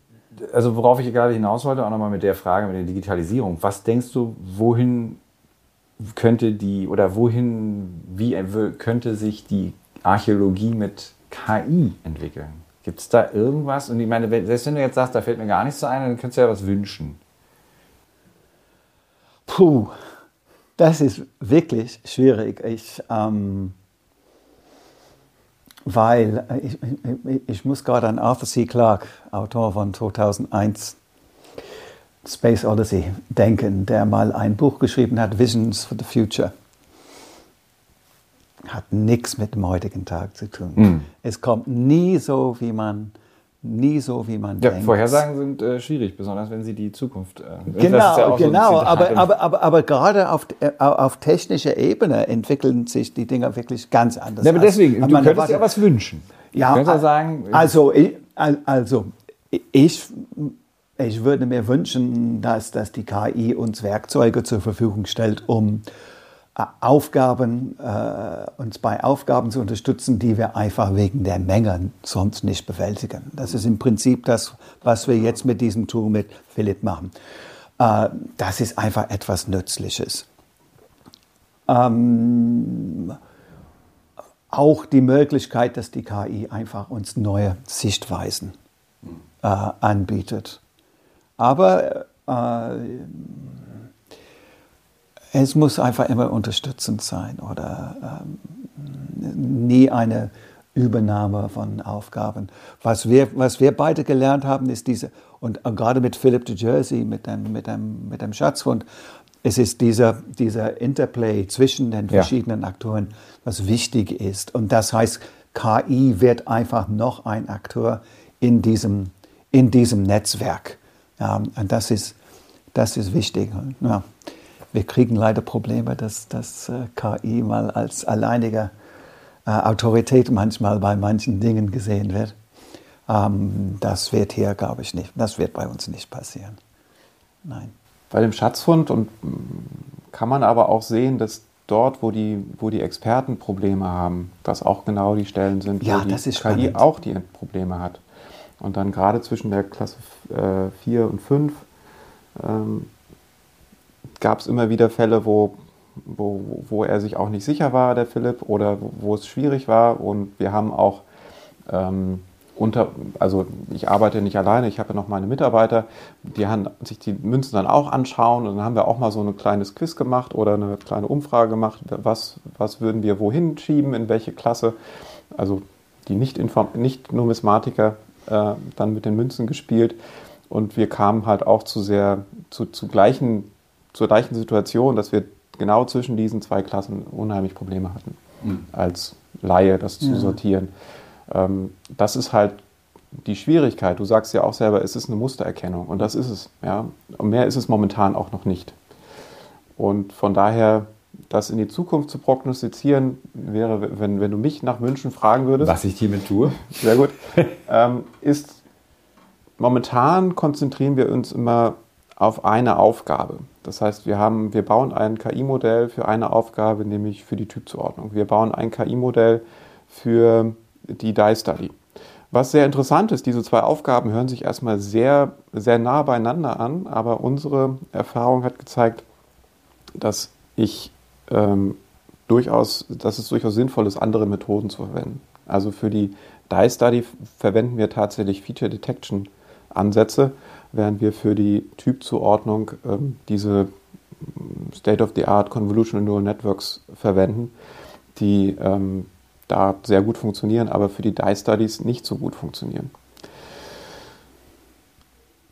also worauf ich gerade hinaus wollte, auch nochmal mit der Frage mit der Digitalisierung. Was denkst du, wohin könnte die oder wohin, wie könnte sich die Archäologie mit KI entwickeln? Gibt es da irgendwas? Und ich meine, selbst wenn du jetzt sagst, da fällt mir gar nichts so ein, dann könntest du ja was wünschen. Puh, das ist wirklich schwierig. Ich, ähm, weil ich, ich, ich, muss gerade an Arthur C. Clarke, Autor von 2001, Space Odyssey, denken, der mal ein Buch geschrieben hat, Visions for the Future hat nichts mit dem heutigen Tag zu tun. Mhm. Es kommt nie so, wie man nie so, wie man ja, denkt. Vorhersagen sind äh, schwierig, besonders wenn sie die Zukunft. Äh, genau, ja genau. So aber, aber, aber, aber gerade auf, äh, auf technischer Ebene entwickeln sich die Dinge wirklich ganz anders. Ja, aber deswegen, du könntest Warte. ja was wünschen. Ja, du sagen, also, ich, also ich, ich würde mir wünschen, dass, dass die KI uns Werkzeuge zur Verfügung stellt, um Aufgaben, äh, uns bei Aufgaben zu unterstützen, die wir einfach wegen der Menge sonst nicht bewältigen. Das ist im Prinzip das, was wir jetzt mit diesem Tool mit Philipp machen. Äh, das ist einfach etwas Nützliches. Ähm, auch die Möglichkeit, dass die KI einfach uns neue Sichtweisen äh, anbietet. Aber äh, es muss einfach immer unterstützend sein oder ähm, nie eine Übernahme von Aufgaben. Was wir, was wir beide gelernt haben, ist diese, und gerade mit Philip de Jersey, mit dem, mit dem, mit dem Schatzfund, es ist dieser, dieser Interplay zwischen den verschiedenen ja. Aktoren, was wichtig ist. Und das heißt, KI wird einfach noch ein Akteur in diesem, in diesem Netzwerk. Ja, und das ist, das ist wichtig. Ja wir kriegen leider Probleme, dass, dass äh, KI mal als alleinige äh, Autorität manchmal bei manchen Dingen gesehen wird. Ähm, das wird hier, glaube ich, nicht. Das wird bei uns nicht passieren. Nein. Bei dem Schatzfund und kann man aber auch sehen, dass dort, wo die, wo die Experten Probleme haben, das auch genau die Stellen sind, ja, wo die KI spannend. auch die Probleme hat. Und dann gerade zwischen der Klasse äh, 4 und 5 ähm, gab es immer wieder Fälle, wo, wo, wo er sich auch nicht sicher war, der Philipp, oder wo es schwierig war. Und wir haben auch ähm, unter, also ich arbeite nicht alleine, ich habe ja noch meine Mitarbeiter, die haben sich die Münzen dann auch anschauen und dann haben wir auch mal so ein kleines Quiz gemacht oder eine kleine Umfrage gemacht, was, was würden wir wohin schieben, in welche Klasse. Also die Nicht-Numismatiker nicht äh, dann mit den Münzen gespielt und wir kamen halt auch zu sehr, zu, zu gleichen zur gleichen Situation, dass wir genau zwischen diesen zwei Klassen unheimlich Probleme hatten, mhm. als Laie das zu ja. sortieren. Ähm, das ist halt die Schwierigkeit. Du sagst ja auch selber, es ist eine Mustererkennung und das ist es. Ja? Und mehr ist es momentan auch noch nicht. Und von daher, das in die Zukunft zu prognostizieren, wäre, wenn, wenn du mich nach Wünschen fragen würdest. Was ich hiermit tue. Sehr gut. ähm, ist momentan konzentrieren wir uns immer auf eine Aufgabe. Das heißt, wir, haben, wir bauen ein KI-Modell für eine Aufgabe, nämlich für die Typzuordnung. Wir bauen ein KI-Modell für die Die-Study. Was sehr interessant ist, diese zwei Aufgaben hören sich erstmal sehr, sehr nah beieinander an, aber unsere Erfahrung hat gezeigt, dass ich ähm, durchaus, dass es durchaus sinnvoll ist, andere Methoden zu verwenden. Also für die Die-Study verwenden wir tatsächlich Feature Detection Ansätze, während wir für die Typzuordnung ähm, diese State-of-the-Art Convolutional Neural Networks verwenden, die ähm, da sehr gut funktionieren, aber für die Die-Studies nicht so gut funktionieren.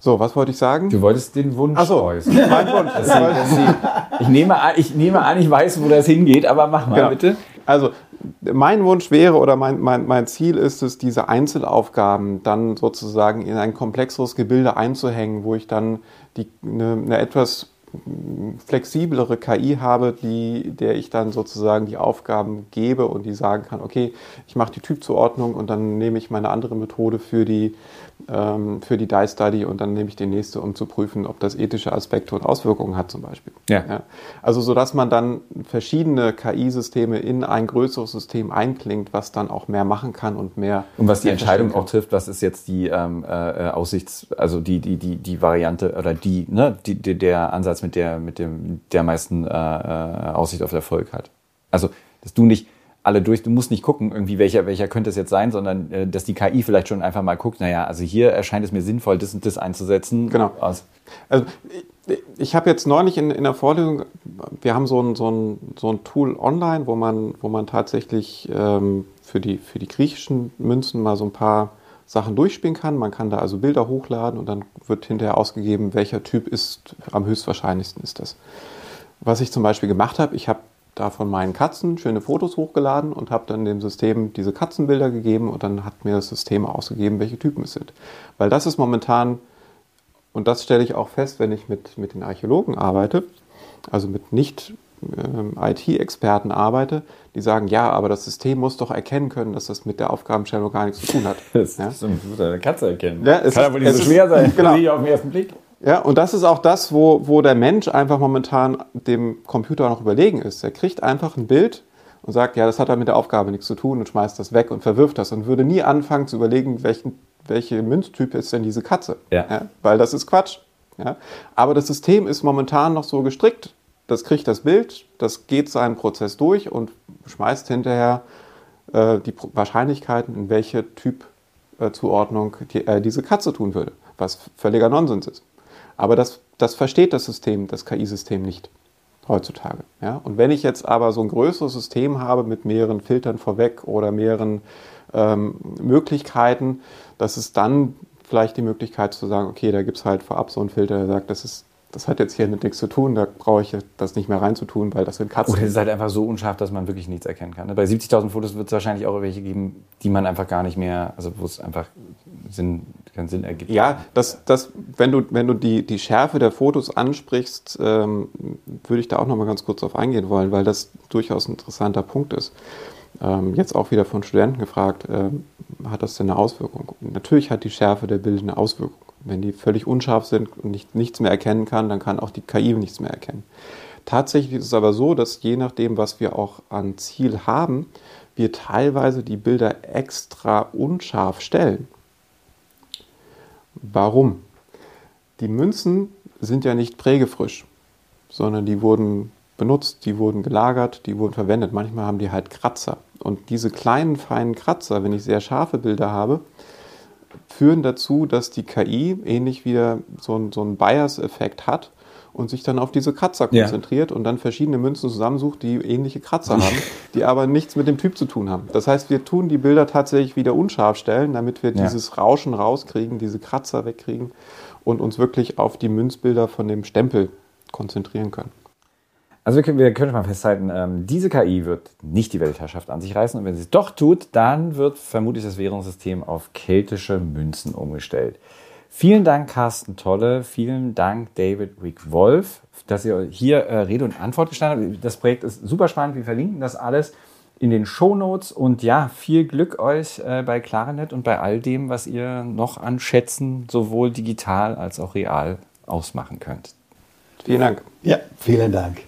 So, was wollte ich sagen? Du wolltest den Wunsch Ach so, äußern. Mein Wunsch. Das Sie, ich, nehme an, ich nehme an, ich weiß, wo das hingeht, aber mach mal genau. bitte. Also mein Wunsch wäre oder mein, mein, mein Ziel ist es, diese Einzelaufgaben dann sozusagen in ein komplexeres Gebilde einzuhängen, wo ich dann die, eine, eine etwas flexiblere KI habe, die, der ich dann sozusagen die Aufgaben gebe und die sagen kann, okay, ich mache die Typzuordnung und dann nehme ich meine andere Methode für die für die Die Study und dann nehme ich die nächste, um zu prüfen, ob das ethische Aspekte und Auswirkungen hat zum Beispiel. Ja. ja. Also so dass man dann verschiedene KI-Systeme in ein größeres System einklingt, was dann auch mehr machen kann und mehr. Und was die Entscheidung auch trifft, was ist jetzt die ähm, äh, Aussichts, also die, die, die, die Variante oder die, ne, die, die, der Ansatz, mit der, mit dem der meisten äh, äh Aussicht auf Erfolg hat. Also, dass du nicht alle durch. Du musst nicht gucken, irgendwie welcher, welcher könnte es jetzt sein, sondern äh, dass die KI vielleicht schon einfach mal guckt, naja, also hier erscheint es mir sinnvoll, das und das einzusetzen. Genau. Aus. Also ich, ich habe jetzt neulich in, in der Vorlesung, wir haben so ein, so, ein, so ein Tool online, wo man, wo man tatsächlich ähm, für, die, für die griechischen Münzen mal so ein paar Sachen durchspielen kann. Man kann da also Bilder hochladen und dann wird hinterher ausgegeben, welcher Typ ist am höchstwahrscheinlichsten ist das. Was ich zum Beispiel gemacht habe, ich habe da von meinen Katzen schöne Fotos hochgeladen und habe dann dem System diese Katzenbilder gegeben und dann hat mir das System ausgegeben, welche Typen es sind. Weil das ist momentan, und das stelle ich auch fest, wenn ich mit, mit den Archäologen arbeite, also mit nicht ähm, IT-Experten arbeite, die sagen, ja, aber das System muss doch erkennen können, dass das mit der Aufgabenstellung gar nichts zu tun hat. Das ja? ist eine Katze erkennen. Ja, es Kann aber nicht so schwer sein, genau. auf den ersten Blick. Ja, und das ist auch das, wo, wo der Mensch einfach momentan dem Computer noch überlegen ist. Er kriegt einfach ein Bild und sagt, ja, das hat ja mit der Aufgabe nichts zu tun und schmeißt das weg und verwirft das und würde nie anfangen zu überlegen, welchen, welche Münztyp ist denn diese Katze. Ja. ja weil das ist Quatsch. Ja. Aber das System ist momentan noch so gestrickt, das kriegt das Bild, das geht seinen Prozess durch und schmeißt hinterher äh, die Wahrscheinlichkeiten, in welche Typzuordnung äh, die, äh, diese Katze tun würde, was völliger Nonsens ist. Aber das, das versteht das System, das KI-System nicht heutzutage. Ja? Und wenn ich jetzt aber so ein größeres System habe mit mehreren Filtern vorweg oder mehreren ähm, Möglichkeiten, dass es dann vielleicht die Möglichkeit zu sagen, okay, da gibt es halt vorab so einen Filter, der sagt, das ist das hat jetzt hier mit nichts zu tun, da brauche ich das nicht mehr reinzutun, weil das sind Katzen. Oder es ist halt einfach so unscharf, dass man wirklich nichts erkennen kann. Ne? Bei 70.000 Fotos wird es wahrscheinlich auch welche geben, die man einfach gar nicht mehr, also wo es einfach Sinn, keinen Sinn ergibt. Ja, das, das, wenn du, wenn du die, die Schärfe der Fotos ansprichst, ähm, würde ich da auch noch mal ganz kurz drauf eingehen wollen, weil das durchaus ein interessanter Punkt ist. Ähm, jetzt auch wieder von Studenten gefragt, ähm, hat das denn eine Auswirkung? Natürlich hat die Schärfe der Bilder eine Auswirkung. Wenn die völlig unscharf sind und nicht, nichts mehr erkennen kann, dann kann auch die KI nichts mehr erkennen. Tatsächlich ist es aber so, dass je nachdem, was wir auch an Ziel haben, wir teilweise die Bilder extra unscharf stellen. Warum? Die Münzen sind ja nicht prägefrisch, sondern die wurden benutzt, die wurden gelagert, die wurden verwendet. Manchmal haben die halt Kratzer. Und diese kleinen, feinen Kratzer, wenn ich sehr scharfe Bilder habe, führen dazu, dass die KI ähnlich wie so ein, so ein Bias-Effekt hat und sich dann auf diese Kratzer konzentriert ja. und dann verschiedene Münzen zusammensucht, die ähnliche Kratzer haben, die aber nichts mit dem Typ zu tun haben. Das heißt, wir tun die Bilder tatsächlich wieder unscharf stellen, damit wir ja. dieses Rauschen rauskriegen, diese Kratzer wegkriegen und uns wirklich auf die Münzbilder von dem Stempel konzentrieren können. Also wir können, wir können mal festhalten, ähm, diese KI wird nicht die Weltherrschaft an sich reißen und wenn sie es doch tut, dann wird vermutlich das Währungssystem auf keltische Münzen umgestellt. Vielen Dank, Carsten Tolle. Vielen Dank, David Rick Wolf, dass ihr hier äh, Rede und Antwort gestanden habt. Das Projekt ist super spannend. Wir verlinken das alles in den Show Notes und ja, viel Glück euch äh, bei Clarinet und bei all dem, was ihr noch an Schätzen sowohl digital als auch real ausmachen könnt. Vielen Dank. Ja, vielen Dank.